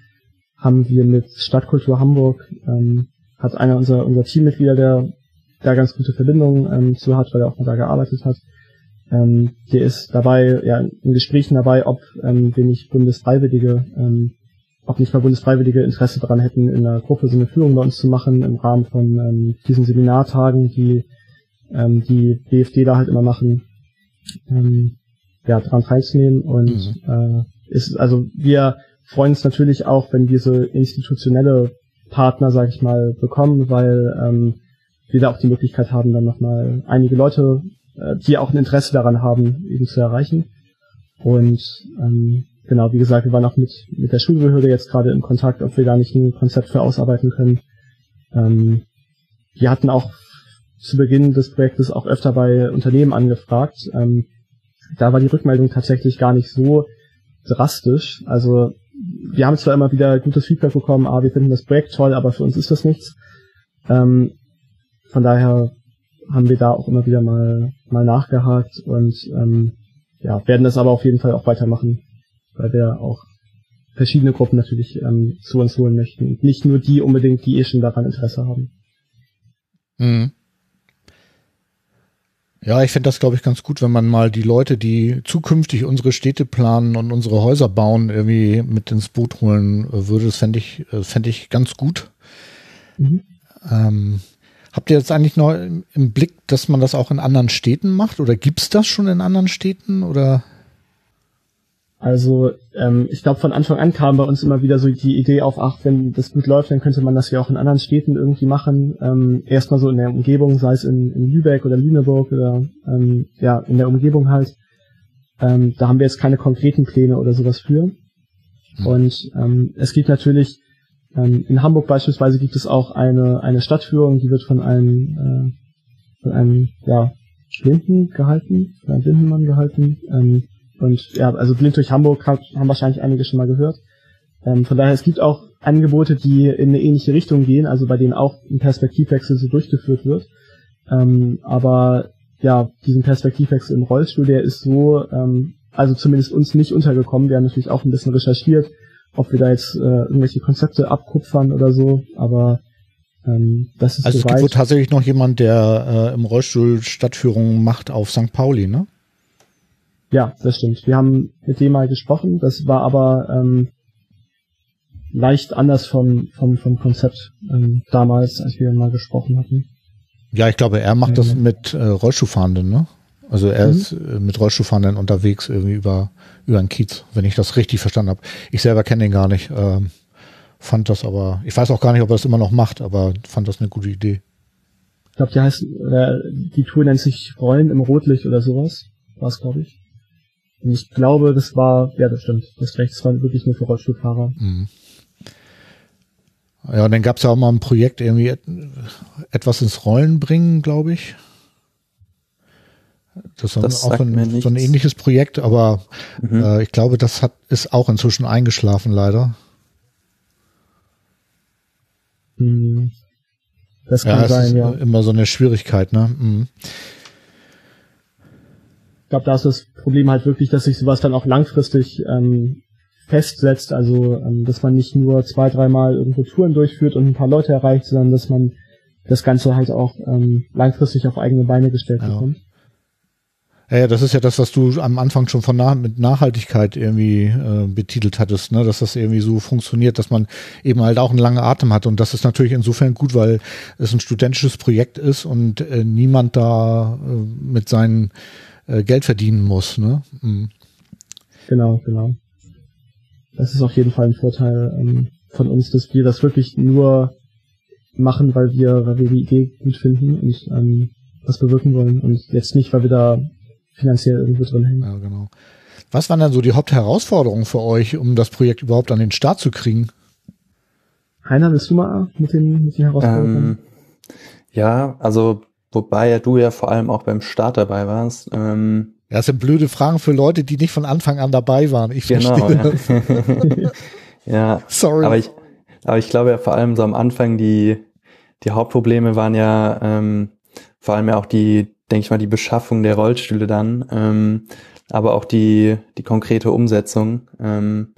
haben wir mit Stadtkultur Hamburg, ähm, hat einer unserer, unserer Teammitglieder, der da ganz gute Verbindungen ähm, zu hat, weil er auch mal da gearbeitet hat, ähm, der ist dabei, ja, in Gesprächen dabei, ob ähm, wir nicht Bundesfreiwillige, ähm, ob nicht mal Bundesfreiwillige Interesse daran hätten, in einer Gruppe so eine Führung bei uns zu machen, im Rahmen von ähm, diesen Seminartagen, die ähm, die BFD da halt immer machen, ähm, ja, daran teilzunehmen. Und mhm. äh, ist, also wir freuen uns natürlich auch, wenn so institutionelle Partner, sag ich mal, bekommen, weil ähm, wir da auch die Möglichkeit haben, dann nochmal einige Leute die auch ein Interesse daran haben, eben zu erreichen. Und ähm, genau, wie gesagt, wir waren auch mit, mit der Schulbehörde jetzt gerade in Kontakt, ob wir da nicht ein Konzept für ausarbeiten können. Ähm, wir hatten auch zu Beginn des Projektes auch öfter bei Unternehmen angefragt. Ähm, da war die Rückmeldung tatsächlich gar nicht so drastisch. Also wir haben zwar immer wieder gutes Feedback bekommen, ah, wir finden das Projekt toll, aber für uns ist das nichts. Ähm, von daher haben wir da auch immer wieder mal, mal nachgehakt und ähm, ja, werden das aber auf jeden Fall auch weitermachen, weil wir auch verschiedene Gruppen natürlich ähm, zu uns holen möchten. Nicht nur die unbedingt, die eh schon daran Interesse haben. Mhm. Ja, ich finde das, glaube ich, ganz gut, wenn man mal die Leute, die zukünftig unsere Städte planen und unsere Häuser bauen, irgendwie mit ins Boot holen würde. Das fände ich, äh, fände ich ganz gut. Mhm. Ähm, habt ihr jetzt eigentlich noch im Blick, dass man das auch in anderen Städten macht? Oder gibt's das schon in anderen Städten? Oder? Also ähm, ich glaube, von Anfang an kam bei uns immer wieder so die Idee auf, ach, wenn das gut läuft, dann könnte man das ja auch in anderen Städten irgendwie machen. Ähm, erstmal so in der Umgebung, sei es in, in Lübeck oder Lüneburg oder ähm, ja, in der Umgebung halt. Ähm, da haben wir jetzt keine konkreten Pläne oder sowas für. Mhm. Und ähm, es gibt natürlich, ähm, in Hamburg beispielsweise gibt es auch eine, eine Stadtführung, die wird von einem, äh, von einem ja, Blinden gehalten, von einem Blindenmann gehalten. Ähm, und ja, also Blind durch Hamburg haben wahrscheinlich einige schon mal gehört. Ähm, von daher, es gibt auch Angebote, die in eine ähnliche Richtung gehen, also bei denen auch ein Perspektivwechsel so durchgeführt wird. Ähm, aber ja, diesen Perspektivwechsel im Rollstuhl, der ist so, ähm, also zumindest uns nicht untergekommen. Wir haben natürlich auch ein bisschen recherchiert, ob wir da jetzt äh, irgendwelche Konzepte abkupfern oder so, aber ähm, das ist Also es gibt tatsächlich noch jemand, der äh, im Rollstuhl Stadtführungen macht auf St. Pauli, ne? Ja, das stimmt. Wir haben mit dem mal gesprochen. Das war aber ähm, leicht anders vom, vom, vom Konzept ähm, damals, als wir mal gesprochen hatten. Ja, ich glaube, er macht ja. das mit äh, Rollstuhlfahrenden, ne? Also er mhm. ist äh, mit Rollstuhlfahrenden unterwegs irgendwie über über einen Kiez, wenn ich das richtig verstanden habe. Ich selber kenne den gar nicht, ähm, fand das aber, ich weiß auch gar nicht, ob er das immer noch macht, aber fand das eine gute Idee. Ich glaube, die heißt, oder die Tour nennt sich Rollen im Rotlicht oder sowas, war es, glaube ich. Und ich glaube, das war, ja, das stimmt, das recht, das war wirklich nur für Rollstuhlfahrer. Mhm. Ja, und dann gab es ja auch mal ein Projekt, irgendwie etwas ins Rollen bringen, glaube ich. Das, das ist auch ein, so ein ähnliches Projekt, aber mhm. äh, ich glaube, das hat ist auch inzwischen eingeschlafen, leider. Mhm. Das kann ja, sein, ja. Immer so eine Schwierigkeit, ne? Mhm. Ich glaube, da ist das Problem halt wirklich, dass sich sowas dann auch langfristig ähm, festsetzt, also ähm, dass man nicht nur zwei, dreimal irgendwo Touren durchführt und ein paar Leute erreicht, sondern dass man das Ganze halt auch ähm, langfristig auf eigene Beine gestellt ja. bekommt. Ja, das ist ja das, was du am Anfang schon von nah mit Nachhaltigkeit irgendwie äh, betitelt hattest, ne? dass das irgendwie so funktioniert, dass man eben halt auch einen langen Atem hat. Und das ist natürlich insofern gut, weil es ein studentisches Projekt ist und äh, niemand da äh, mit seinen äh, Geld verdienen muss. Ne? Mhm. Genau, genau. Das ist auf jeden Fall ein Vorteil ähm, von uns, dass wir das wirklich nur machen, weil wir, weil wir die Idee gut finden und ähm, was bewirken wollen und jetzt nicht, weil wir da finanziell irgendwo drin hängen. Ja, genau. Was waren dann so die Hauptherausforderungen für euch, um das Projekt überhaupt an den Start zu kriegen? Heiner, willst du mal mit den, mit den Herausforderungen? Ähm, ja, also Wobei du ja vor allem auch beim Start dabei warst. Ähm, ja, das sind blöde Fragen für Leute, die nicht von Anfang an dabei waren. Ich genau, verstehe. Ja. ja. Sorry. Aber ich, aber ich glaube ja vor allem so am Anfang die, die Hauptprobleme waren ja ähm, vor allem ja auch die, denke ich mal, die Beschaffung der Rollstühle dann, ähm, aber auch die, die konkrete Umsetzung. Ähm,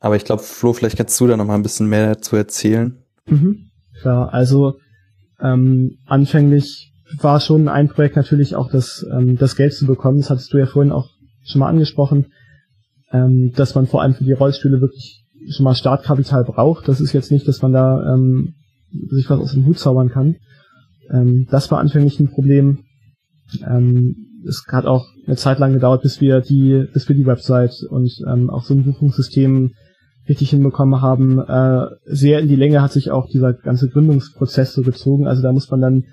aber ich glaube, Flo, vielleicht kannst du da noch mal ein bisschen mehr dazu erzählen. Mhm. Klar, also ähm, anfänglich war schon ein Projekt natürlich auch das, ähm, das Geld zu bekommen. Das hattest du ja vorhin auch schon mal angesprochen, ähm, dass man vor allem für die Rollstühle wirklich schon mal Startkapital braucht. Das ist jetzt nicht, dass man da ähm, sich was aus dem Hut zaubern kann. Ähm, das war anfänglich ein Problem. Ähm, es hat auch eine Zeit lang gedauert, bis wir die, bis wir die Website und ähm, auch so ein Buchungssystem richtig hinbekommen haben. Äh, sehr in die Länge hat sich auch dieser ganze Gründungsprozess so gezogen. Also da muss man dann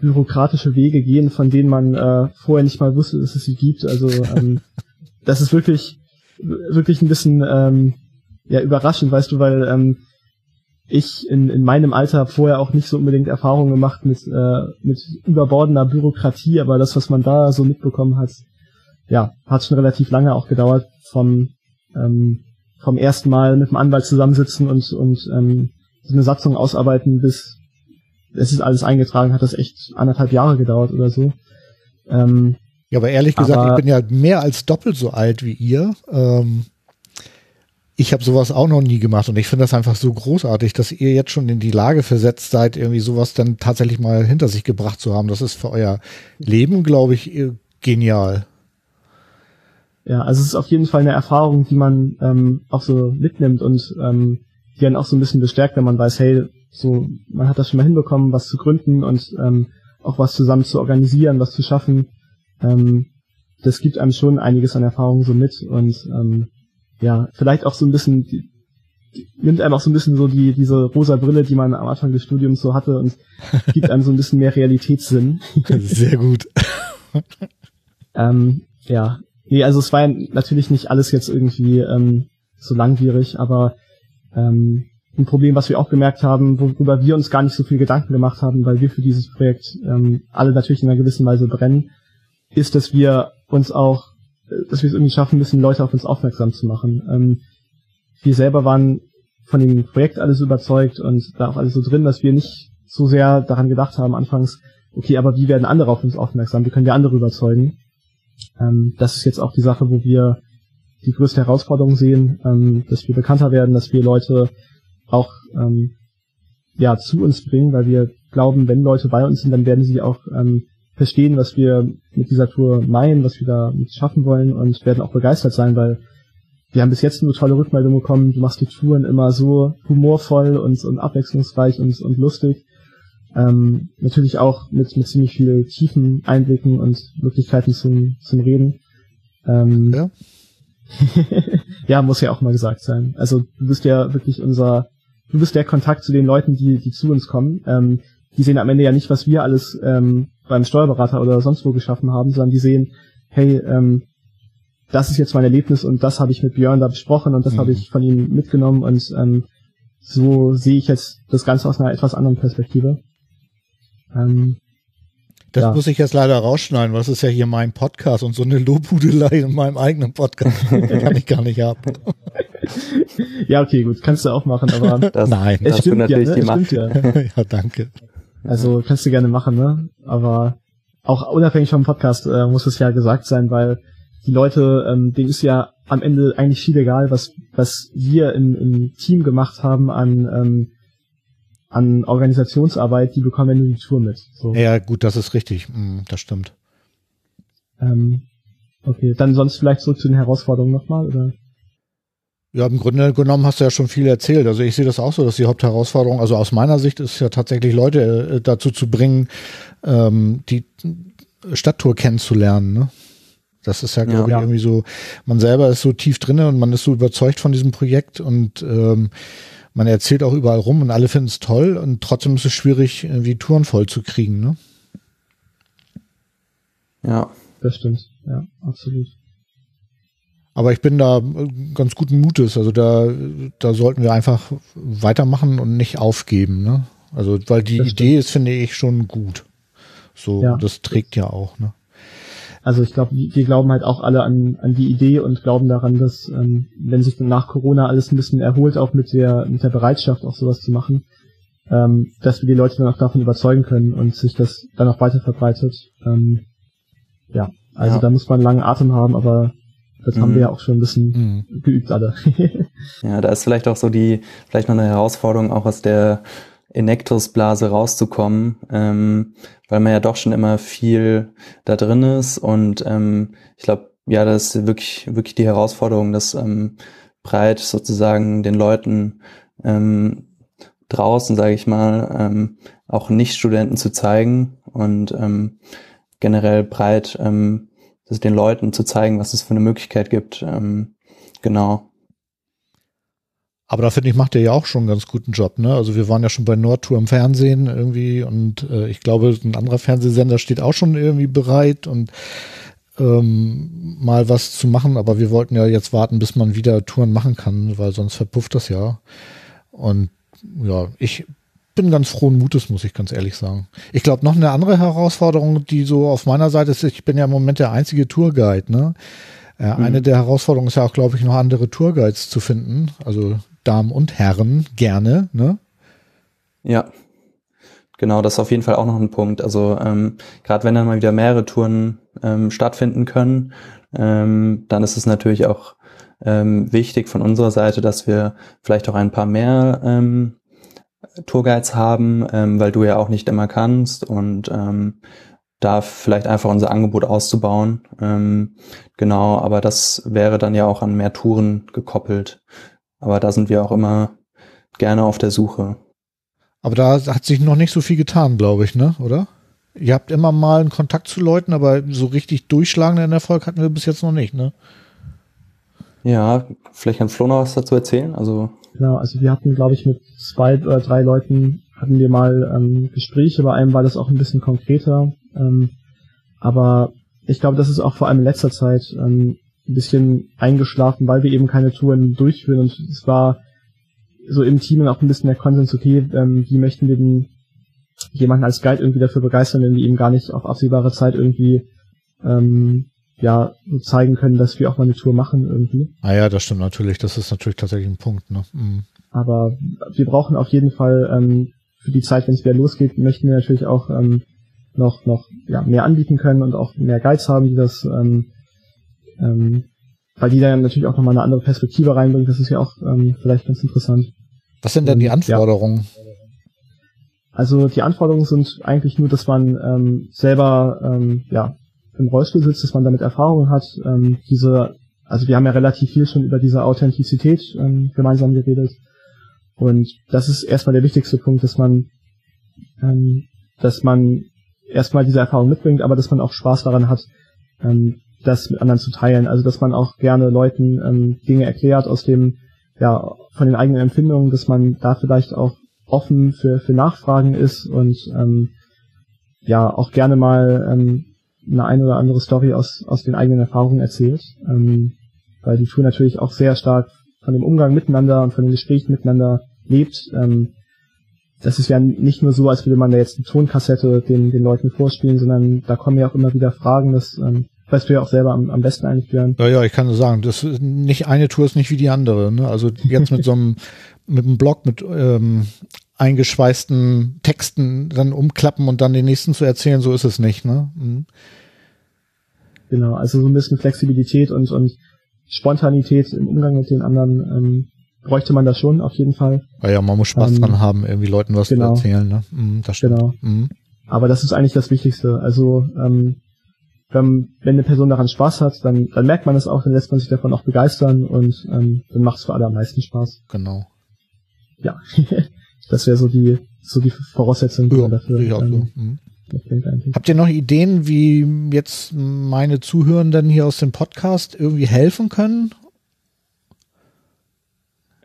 bürokratische Wege gehen, von denen man äh, vorher nicht mal wusste, dass es sie gibt. Also ähm, das ist wirklich wirklich ein bisschen ähm, ja überraschend, weißt du, weil ähm, ich in, in meinem Alter habe vorher auch nicht so unbedingt Erfahrungen gemacht mit äh, mit überbordender Bürokratie, aber das, was man da so mitbekommen hat, ja, hat schon relativ lange auch gedauert vom ähm, vom ersten Mal mit dem Anwalt zusammensitzen und und ähm, so eine Satzung ausarbeiten bis es ist alles eingetragen, hat das echt anderthalb Jahre gedauert oder so. Ähm, ja, aber ehrlich gesagt, aber, ich bin ja mehr als doppelt so alt wie ihr. Ähm, ich habe sowas auch noch nie gemacht und ich finde das einfach so großartig, dass ihr jetzt schon in die Lage versetzt seid, irgendwie sowas dann tatsächlich mal hinter sich gebracht zu haben. Das ist für euer Leben, glaube ich, genial. Ja, also es ist auf jeden Fall eine Erfahrung, die man ähm, auch so mitnimmt und ähm, die dann auch so ein bisschen bestärkt, wenn man weiß, hey, so man hat das schon mal hinbekommen, was zu gründen und ähm, auch was zusammen zu organisieren, was zu schaffen. Ähm, das gibt einem schon einiges an Erfahrung so mit und ähm, ja, vielleicht auch so ein bisschen die, die, nimmt einem auch so ein bisschen so die diese rosa Brille, die man am Anfang des Studiums so hatte und gibt einem so ein bisschen mehr Realitätssinn. Sehr gut. ähm, ja, nee, also es war natürlich nicht alles jetzt irgendwie ähm, so langwierig, aber ähm, ein Problem, was wir auch gemerkt haben, worüber wir uns gar nicht so viel Gedanken gemacht haben, weil wir für dieses Projekt ähm, alle natürlich in einer gewissen Weise brennen, ist, dass wir uns auch, dass wir es irgendwie schaffen müssen, Leute auf uns aufmerksam zu machen. Ähm, wir selber waren von dem Projekt alles überzeugt und da auch alles so drin, dass wir nicht so sehr daran gedacht haben anfangs, okay, aber wie werden andere auf uns aufmerksam? Wie können wir andere überzeugen? Ähm, das ist jetzt auch die Sache, wo wir die größte Herausforderung sehen, ähm, dass wir bekannter werden, dass wir Leute auch ähm, ja zu uns bringen, weil wir glauben, wenn Leute bei uns sind, dann werden sie auch ähm, verstehen, was wir mit dieser Tour meinen, was wir da schaffen wollen und werden auch begeistert sein, weil wir haben bis jetzt nur tolle Rückmeldungen bekommen. Du machst die Touren immer so humorvoll und, und abwechslungsreich und, und lustig. Ähm, natürlich auch mit, mit ziemlich viel tiefen Einblicken und Möglichkeiten zum, zum Reden. Ähm, ja. ja, muss ja auch mal gesagt sein. Also du bist ja wirklich unser du bist der Kontakt zu den Leuten, die, die zu uns kommen. Ähm, die sehen am Ende ja nicht, was wir alles ähm, beim Steuerberater oder sonst wo geschaffen haben, sondern die sehen, hey, ähm, das ist jetzt mein Erlebnis und das habe ich mit Björn da besprochen und das mhm. habe ich von ihm mitgenommen und ähm, so sehe ich jetzt das Ganze aus einer etwas anderen Perspektive. Ähm, das ja. muss ich jetzt leider rausschneiden, weil das ist ja hier mein Podcast und so eine Lobhudelei in meinem eigenen Podcast kann ich gar nicht haben. ja, okay, gut, kannst du auch machen, aber das, nein, es stimmt natürlich ja, ne? die Macht. Ja. ja, danke. Also kannst du gerne machen, ne? Aber auch unabhängig vom Podcast äh, muss es ja gesagt sein, weil die Leute, ähm, denen ist ja am Ende eigentlich viel egal, was was wir im, im Team gemacht haben an ähm, an Organisationsarbeit, die bekommen wir nur die Tour mit. So. Ja, gut, das ist richtig, mm, das stimmt. Ähm, okay, dann sonst vielleicht zurück zu den Herausforderungen nochmal, oder? Ja, im Grunde genommen hast du ja schon viel erzählt. Also ich sehe das auch so, dass die Hauptherausforderung, also aus meiner Sicht ist ja tatsächlich Leute äh, dazu zu bringen, ähm, die Stadttour kennenzulernen. Ne? Das ist ja, glaube ja, ich, irgendwie so, man selber ist so tief drinne und man ist so überzeugt von diesem Projekt und ähm, man erzählt auch überall rum und alle finden es toll und trotzdem ist es schwierig, irgendwie Touren voll zu kriegen. Ne? Ja, das stimmt. Ja, absolut. Aber ich bin da ganz guten Mutes. Also da, da sollten wir einfach weitermachen und nicht aufgeben. Ne? Also, weil die Idee ist, finde ich, schon gut. So, ja. das trägt ja auch. Ne? Also ich glaube, wir glauben halt auch alle an, an die Idee und glauben daran, dass ähm, wenn sich dann nach Corona alles ein bisschen erholt, auch mit der mit der Bereitschaft auch sowas zu machen, ähm, dass wir die Leute dann auch davon überzeugen können und sich das dann auch weiter verbreitet. Ähm, ja, also ja. da muss man einen langen Atem haben, aber das mhm. haben wir ja auch schon ein bisschen mhm. geübt alle. ja, da ist vielleicht auch so die, vielleicht noch eine Herausforderung auch aus der Enektusblase rauszukommen, ähm, weil man ja doch schon immer viel da drin ist und ähm, ich glaube, ja, das ist wirklich, wirklich die Herausforderung, das ähm, breit sozusagen den Leuten ähm, draußen, sage ich mal, ähm, auch Nicht-Studenten zu zeigen und ähm, generell breit ähm, das den Leuten zu zeigen, was es für eine Möglichkeit gibt. Ähm, genau. Aber da finde ich, macht ihr ja auch schon einen ganz guten Job, ne? Also wir waren ja schon bei Nordtour im Fernsehen irgendwie und äh, ich glaube, ein anderer Fernsehsender steht auch schon irgendwie bereit und ähm, mal was zu machen, aber wir wollten ja jetzt warten, bis man wieder Touren machen kann, weil sonst verpufft das ja. Und ja, ich bin ganz frohen Mutes, muss ich ganz ehrlich sagen. Ich glaube, noch eine andere Herausforderung, die so auf meiner Seite ist, ich bin ja im Moment der einzige Tourguide, ne? Äh, mhm. Eine der Herausforderungen ist ja auch, glaube ich, noch andere Tourguides zu finden. Also Damen und Herren gerne, ne? Ja, Genau, das ist auf jeden Fall auch noch ein Punkt. Also ähm, gerade wenn dann mal wieder mehrere Touren ähm, stattfinden können, ähm, dann ist es natürlich auch ähm, wichtig von unserer Seite, dass wir vielleicht auch ein paar mehr ähm, Tourguides haben, ähm, weil du ja auch nicht immer kannst und ähm, da vielleicht einfach unser Angebot auszubauen. Ähm, genau, aber das wäre dann ja auch an mehr Touren gekoppelt. Aber da sind wir auch immer gerne auf der Suche. Aber da hat sich noch nicht so viel getan, glaube ich, ne? Oder? Ihr habt immer mal einen Kontakt zu Leuten, aber so richtig durchschlagenden Erfolg hatten wir bis jetzt noch nicht, ne? Ja, vielleicht kann Flo noch was dazu erzählen. Also genau, also wir hatten, glaube ich, mit zwei oder drei Leuten hatten wir mal ähm, Gespräche. Bei einem war das auch ein bisschen konkreter. Ähm, aber ich glaube, das ist auch vor allem in letzter Zeit ähm, ein bisschen eingeschlafen, weil wir eben keine Touren durchführen. Und es war so im Team auch ein bisschen der Konsens, okay, ähm, wie möchten wir denn jemanden als Guide irgendwie dafür begeistern, wenn wir ihm gar nicht auf absehbare Zeit irgendwie ähm, ja zeigen können, dass wir auch mal eine Tour machen irgendwie. Ah ja, das stimmt natürlich. Das ist natürlich tatsächlich ein Punkt. Ne? Mhm. Aber wir brauchen auf jeden Fall ähm, für die Zeit, wenn es wieder losgeht, möchten wir natürlich auch ähm, noch noch ja, mehr anbieten können und auch mehr Guides haben, die das ähm, ähm, weil die dann natürlich auch nochmal eine andere Perspektive reinbringt. Das ist ja auch ähm, vielleicht ganz interessant. Was sind denn die Anforderungen? Ja. Also die Anforderungen sind eigentlich nur, dass man ähm, selber ähm, ja im Rollstuhl sitzt, dass man damit Erfahrungen hat. Ähm, diese, also wir haben ja relativ viel schon über diese Authentizität ähm, gemeinsam geredet. Und das ist erstmal der wichtigste Punkt, dass man, ähm, dass man erstmal diese Erfahrung mitbringt, aber dass man auch Spaß daran hat, ähm, das mit anderen zu teilen. Also dass man auch gerne Leuten ähm, Dinge erklärt aus dem, ja, von den eigenen Empfindungen, dass man da vielleicht auch offen für, für Nachfragen ist und ähm, ja auch gerne mal ähm, eine ein oder andere Story aus, aus den eigenen Erfahrungen erzählt. Ähm, weil die Tour natürlich auch sehr stark von dem Umgang miteinander und von den Gesprächen miteinander lebt. Ähm, das ist ja nicht nur so, als würde man da jetzt eine Tonkassette den, den Leuten vorspielen, sondern da kommen ja auch immer wieder Fragen, das ähm, weißt du ja auch selber am, am besten eigentlich, Björn. Ja, ja, ich kann nur sagen, das ist nicht eine Tour ist nicht wie die andere. Ne? Also jetzt mit so einem mit einem Blog mit ähm, eingeschweißten Texten dann umklappen und dann den nächsten zu erzählen, so ist es nicht. Ne? Mhm. Genau, also so ein bisschen Flexibilität und, und Spontanität im Umgang mit den anderen ähm, bräuchte man da schon auf jeden Fall. Ja, ja man muss Spaß ähm, dran haben, irgendwie Leuten was genau. zu erzählen. Ne? Mhm, das stimmt. Genau. Mhm. Aber das ist eigentlich das Wichtigste. Also ähm, wenn, wenn eine Person daran Spaß hat, dann, dann merkt man es auch, dann lässt man sich davon auch begeistern und ähm, dann macht es für alle am meisten Spaß. Genau. Ja, das wäre so die so die Voraussetzung ja, dafür. Ähm, so. mhm. Habt ihr noch Ideen, wie jetzt meine Zuhörenden hier aus dem Podcast irgendwie helfen können?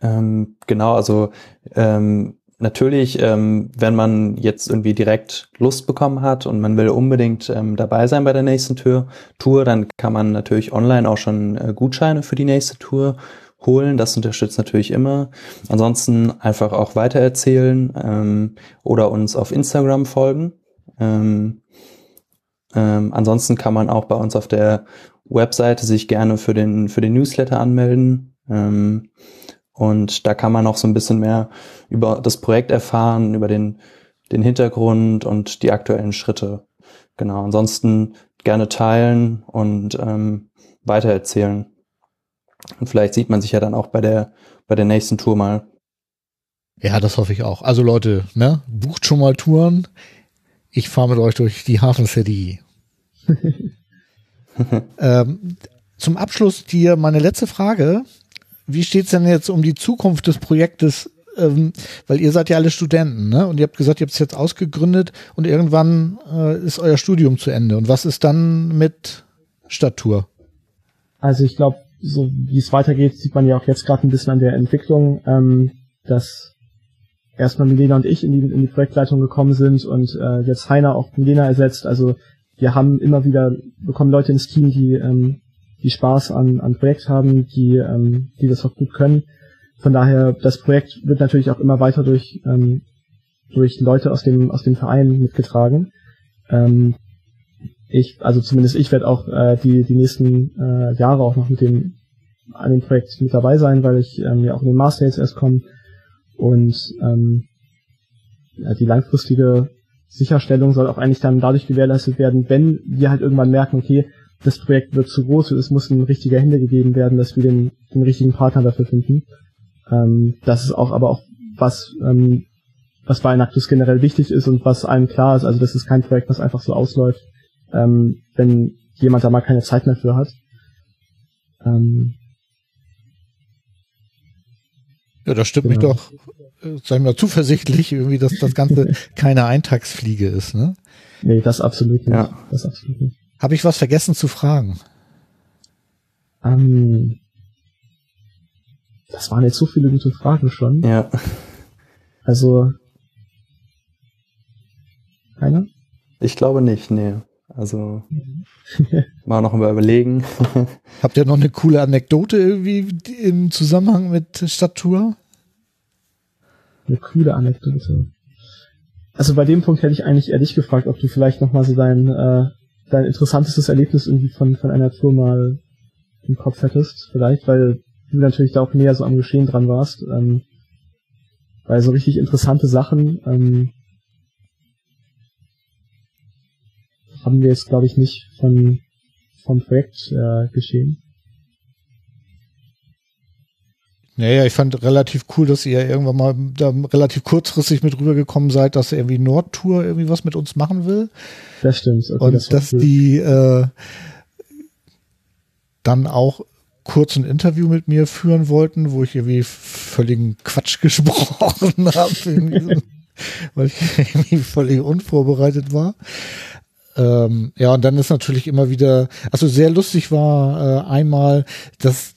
Ähm, genau, also ähm, natürlich, ähm, wenn man jetzt irgendwie direkt Lust bekommen hat und man will unbedingt ähm, dabei sein bei der nächsten Tour, Tour, dann kann man natürlich online auch schon äh, Gutscheine für die nächste Tour holen. Das unterstützt natürlich immer. Ansonsten einfach auch weitererzählen ähm, oder uns auf Instagram folgen. Ähm, ähm, ansonsten kann man auch bei uns auf der Webseite sich gerne für den für den Newsletter anmelden. Ähm, und da kann man auch so ein bisschen mehr über das Projekt erfahren, über den, den Hintergrund und die aktuellen Schritte. Genau. Ansonsten gerne teilen und ähm, weitererzählen. Und vielleicht sieht man sich ja dann auch bei der, bei der nächsten Tour mal. Ja, das hoffe ich auch. Also Leute, ne, bucht schon mal Touren. Ich fahre mit euch durch die Hafen City. ähm, zum Abschluss dir meine letzte Frage wie steht's denn jetzt um die Zukunft des Projektes? Ähm, weil ihr seid ja alle Studenten, ne? Und ihr habt gesagt, ihr habt es jetzt ausgegründet und irgendwann äh, ist euer Studium zu Ende. Und was ist dann mit Stadttour? Also ich glaube, so wie es weitergeht, sieht man ja auch jetzt gerade ein bisschen an der Entwicklung, ähm, dass erstmal Milena und ich in die, in die Projektleitung gekommen sind und äh, jetzt Heiner auch Milena ersetzt. Also wir haben immer wieder, bekommen Leute ins Team, die ähm, die Spaß an, an Projekt haben, die, ähm, die das auch gut können. Von daher, das Projekt wird natürlich auch immer weiter durch, ähm, durch Leute aus dem, aus dem Verein mitgetragen. Ähm, ich, also zumindest ich werde auch äh, die, die nächsten äh, Jahre auch noch mit dem, an dem Projekt mit dabei sein, weil ich ähm, ja auch in den Master jetzt erst komme und ähm, ja, die langfristige Sicherstellung soll auch eigentlich dann dadurch gewährleistet werden, wenn wir halt irgendwann merken, okay, das Projekt wird zu groß, es muss in richtiger Hände gegeben werden, dass wir den, den richtigen Partner dafür finden. Ähm, das ist auch aber auch was, ähm, was bei Enactus generell wichtig ist und was allen klar ist. Also das ist kein Projekt, was einfach so ausläuft, ähm, wenn jemand da mal keine Zeit mehr für hat. Ähm, ja, das stimmt genau. mich doch, äh, sagen wir mal, zuversichtlich, irgendwie, dass das Ganze keine Eintagsfliege ist, ne? Nee, das absolut nicht. Ja. Das absolut nicht. Habe ich was vergessen zu fragen? Ähm, das waren jetzt so viele gute Fragen schon. Ja. Also, keiner? Ich glaube nicht, nee. Also, mal noch mal überlegen. Habt ihr noch eine coole Anekdote irgendwie im Zusammenhang mit Stadttour? Eine coole Anekdote. Also bei dem Punkt hätte ich eigentlich eher dich gefragt, ob du vielleicht noch mal so dein, äh, dein interessantestes Erlebnis irgendwie von, von einer Tour mal im Kopf hättest, vielleicht, weil du natürlich da auch näher so am Geschehen dran warst. Ähm, weil so richtig interessante Sachen ähm, haben wir jetzt, glaube ich, nicht von vom Projekt äh, geschehen. Naja, ich fand relativ cool, dass ihr irgendwann mal da relativ kurzfristig mit rübergekommen seid, dass irgendwie Nordtour irgendwie was mit uns machen will. Das stimmt. Okay, Und das dass cool. die äh, dann auch kurz ein Interview mit mir führen wollten, wo ich irgendwie völligen Quatsch gesprochen habe, weil ich irgendwie völlig unvorbereitet war. Ähm, ja, und dann ist natürlich immer wieder, also sehr lustig war äh, einmal, dass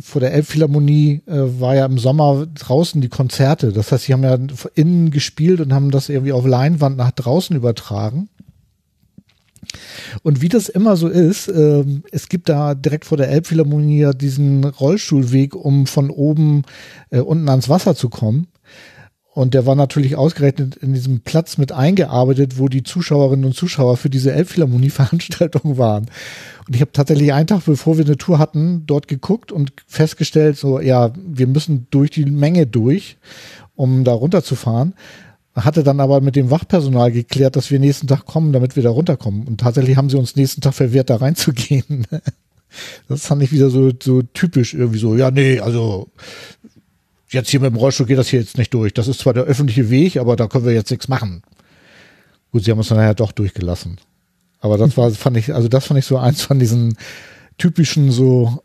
vor der Elbphilharmonie äh, war ja im Sommer draußen die Konzerte. Das heißt, sie haben ja innen gespielt und haben das irgendwie auf Leinwand nach draußen übertragen. Und wie das immer so ist, äh, es gibt da direkt vor der Elbphilharmonie ja diesen Rollstuhlweg, um von oben äh, unten ans Wasser zu kommen. Und der war natürlich ausgerechnet in diesem Platz mit eingearbeitet, wo die Zuschauerinnen und Zuschauer für diese Elbphilharmonie-Veranstaltung waren. Und ich habe tatsächlich einen Tag, bevor wir eine Tour hatten, dort geguckt und festgestellt, so, ja, wir müssen durch die Menge durch, um da runterzufahren. Hatte dann aber mit dem Wachpersonal geklärt, dass wir nächsten Tag kommen, damit wir da runterkommen. Und tatsächlich haben sie uns nächsten Tag verwehrt, da reinzugehen. Das fand ich wieder so, so typisch irgendwie so, ja, nee, also jetzt hier mit dem Rollstuhl geht das hier jetzt nicht durch. Das ist zwar der öffentliche Weg, aber da können wir jetzt nichts machen. Gut, sie haben uns dann nachher doch durchgelassen. Aber das war, fand ich, also das fand ich so eins von diesen typischen so,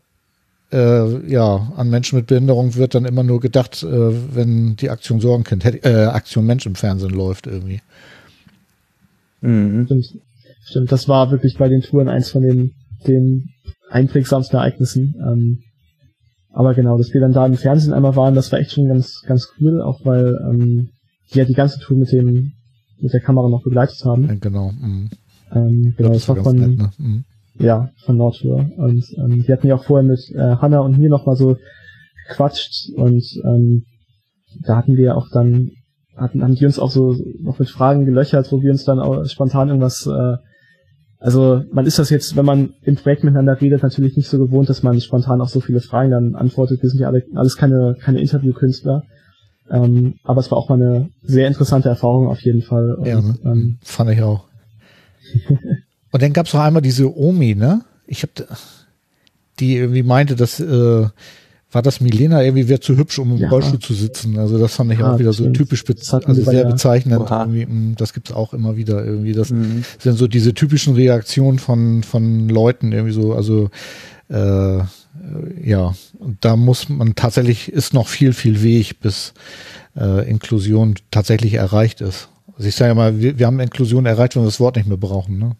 äh, ja, an Menschen mit Behinderung wird dann immer nur gedacht, äh, wenn die Aktion Sorgenkind, äh, Aktion Mensch im Fernsehen läuft irgendwie. Mhm. Stimmt. Stimmt, das war wirklich bei den Touren eins von den, den einprägsamsten Ereignissen. Ähm, aber genau, dass wir dann da im Fernsehen einmal waren, das war echt schon ganz, ganz cool, auch weil ähm, die ja die ganze Tour mit dem mit der Kamera noch begleitet haben. Ja, genau. Mhm. Ähm, genau, das, das war von nett, ne? mhm. ja von Nordtour und ähm, die hatten ja auch vorher mit äh, Hanna und mir noch mal so gequatscht und ähm, da hatten wir auch dann hatten haben die uns auch so noch mit Fragen gelöchert, wo wir uns dann auch spontan irgendwas äh, also man ist das jetzt, wenn man im Projekt miteinander redet, natürlich nicht so gewohnt, dass man spontan auf so viele Fragen dann antwortet. Wir sind ja alle, alles keine, keine Interviewkünstler. Ähm, aber es war auch mal eine sehr interessante Erfahrung auf jeden Fall. Und, ja, ne? ähm, fand ich auch. Und dann gab es noch einmal diese Omi, ne? Ich habe die irgendwie meinte, dass äh, war das Milena irgendwie wäre zu hübsch, um im ja. Rollstuhl zu sitzen. Also das fand ich ja, auch wieder so typisch, also sehr bezeichnend. Irgendwie, mm, das gibt's auch immer wieder irgendwie. Das mhm. sind so diese typischen Reaktionen von von Leuten irgendwie so. Also äh, ja, und da muss man tatsächlich ist noch viel viel Weg, bis äh, Inklusion tatsächlich erreicht ist. Also ich sage ja mal, wir, wir haben Inklusion erreicht, wenn wir das Wort nicht mehr brauchen. Ne?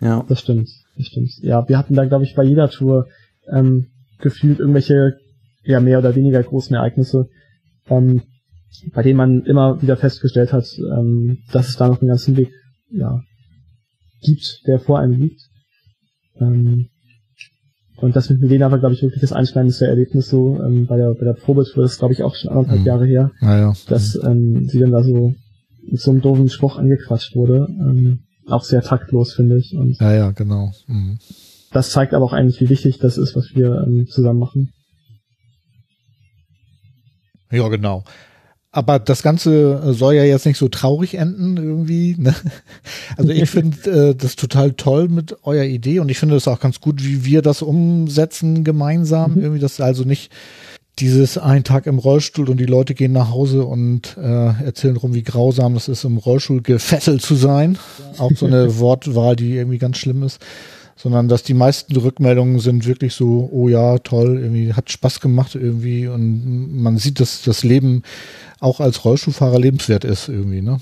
Ja, das stimmt. Das stimmt. Ja, wir hatten da glaube ich bei jeder Tour ähm, gefühlt irgendwelche ja mehr oder weniger großen Ereignisse, ähm, bei denen man immer wieder festgestellt hat, ähm, dass es da noch einen ganzen Weg ja, gibt, der vor einem liegt. Ähm, und das mit Milena war, glaube ich, wirklich das einschneidendste Erlebnis so ähm, bei der bei der Probetour, das ist, glaube ich, auch schon anderthalb mhm. Jahre her, ja, ja. dass ähm, sie dann da so mit so einem doofen Spruch angequatscht wurde. Ähm, auch sehr taktlos, finde ich. Und ja, ja, genau. Mhm das zeigt aber auch eigentlich, wie wichtig das ist, was wir ähm, zusammen machen. Ja, genau. aber das Ganze äh, soll ja jetzt nicht so traurig enden irgendwie. Ne? Also ich finde äh, das total toll mit eurer Idee und ich finde es auch ganz gut, wie wir das umsetzen gemeinsam. Mhm. Irgendwie das also nicht dieses ein Tag im Rollstuhl und die Leute gehen nach Hause und äh, erzählen rum, wie grausam es ist, im Rollstuhl gefesselt zu sein. Auch so eine Wortwahl, die irgendwie ganz schlimm ist sondern dass die meisten Rückmeldungen sind wirklich so, oh ja, toll, irgendwie hat Spaß gemacht irgendwie und man sieht, dass das Leben auch als Rollstuhlfahrer lebenswert ist irgendwie, ne?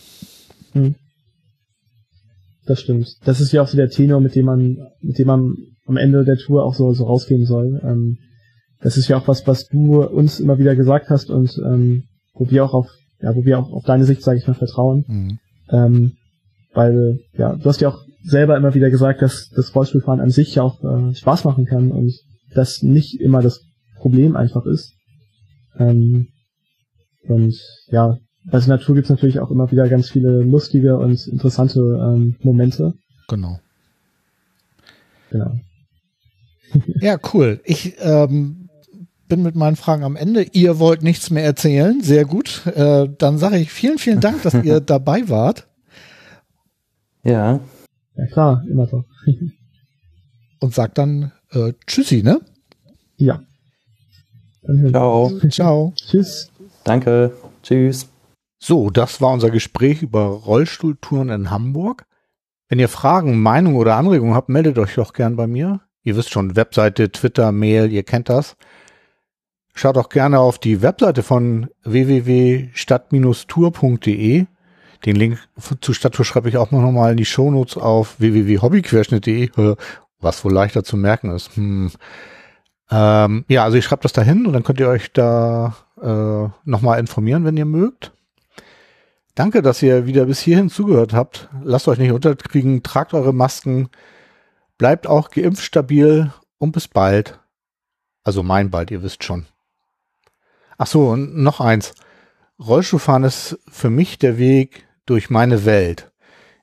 Hm. Das stimmt. Das ist ja auch so der Tenor, mit dem man, mit dem man am Ende der Tour auch so, so rausgehen soll. Ähm, das ist ja auch was, was du uns immer wieder gesagt hast und ähm, wo wir auch auf, ja, wo wir auch auf deine Sicht, sage ich mal, vertrauen. Mhm. Ähm, weil, ja, du hast ja auch selber immer wieder gesagt, dass das Rollstuhlfahren an sich ja auch äh, Spaß machen kann und das nicht immer das Problem einfach ist. Ähm, und ja, bei der Natur gibt's natürlich auch immer wieder ganz viele lustige und interessante ähm, Momente. Genau. Genau. ja, cool. Ich ähm, bin mit meinen Fragen am Ende. Ihr wollt nichts mehr erzählen. Sehr gut. Äh, dann sage ich vielen, vielen Dank, dass ihr dabei wart. Ja, ja klar, immer doch. Und sagt dann äh, Tschüssi, ne? Ja. Ciao. Ciao. Tschüss. Danke. Tschüss. So, das war unser Gespräch über Rollstuhltouren in Hamburg. Wenn ihr Fragen, Meinungen oder Anregungen habt, meldet euch doch gern bei mir. Ihr wisst schon, Webseite, Twitter, Mail, ihr kennt das. Schaut auch gerne auf die Webseite von www.stadt-tour.de. Den Link zu Stadttour schreibe ich auch noch mal in die Shownotes auf www.hobbyquerschnitt.de, was wohl leichter zu merken ist. Hm. Ähm, ja, also ich schreibe das dahin und dann könnt ihr euch da äh, nochmal informieren, wenn ihr mögt. Danke, dass ihr wieder bis hierhin zugehört habt. Lasst euch nicht unterkriegen, tragt eure Masken, bleibt auch geimpft stabil und bis bald. Also mein bald, ihr wisst schon. Ach so, und noch eins. Rollstuhlfahren ist für mich der Weg, durch meine Welt.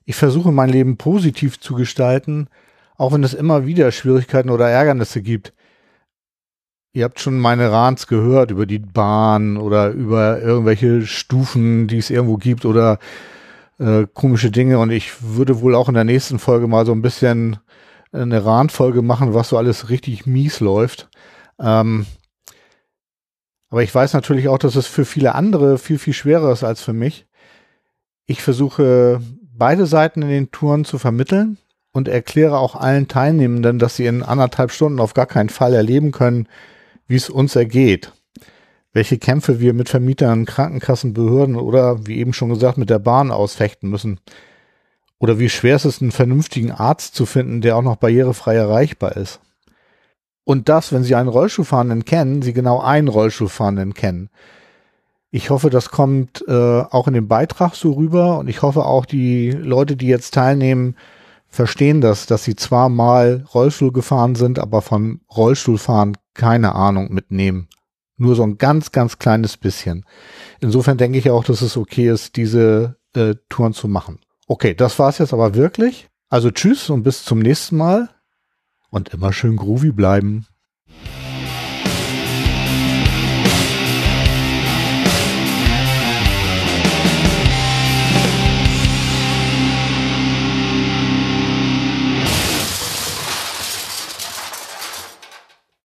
Ich versuche mein Leben positiv zu gestalten, auch wenn es immer wieder Schwierigkeiten oder Ärgernisse gibt. Ihr habt schon meine Rants gehört über die Bahn oder über irgendwelche Stufen, die es irgendwo gibt oder äh, komische Dinge. Und ich würde wohl auch in der nächsten Folge mal so ein bisschen eine Randfolge machen, was so alles richtig mies läuft. Ähm, aber ich weiß natürlich auch, dass es für viele andere viel, viel schwerer ist als für mich. Ich versuche beide Seiten in den Touren zu vermitteln und erkläre auch allen Teilnehmenden, dass sie in anderthalb Stunden auf gar keinen Fall erleben können, wie es uns ergeht. Welche Kämpfe wir mit Vermietern, Krankenkassen, Behörden oder, wie eben schon gesagt, mit der Bahn ausfechten müssen. Oder wie schwer es ist, einen vernünftigen Arzt zu finden, der auch noch barrierefrei erreichbar ist. Und das, wenn Sie einen Rollstuhlfahrenden kennen, Sie genau einen Rollstuhlfahrenden kennen. Ich hoffe, das kommt äh, auch in dem Beitrag so rüber und ich hoffe auch, die Leute, die jetzt teilnehmen, verstehen das, dass sie zwar mal Rollstuhl gefahren sind, aber von Rollstuhlfahren keine Ahnung mitnehmen. Nur so ein ganz, ganz kleines bisschen. Insofern denke ich auch, dass es okay ist, diese äh, Touren zu machen. Okay, das war's jetzt aber wirklich. Also tschüss und bis zum nächsten Mal und immer schön groovy bleiben.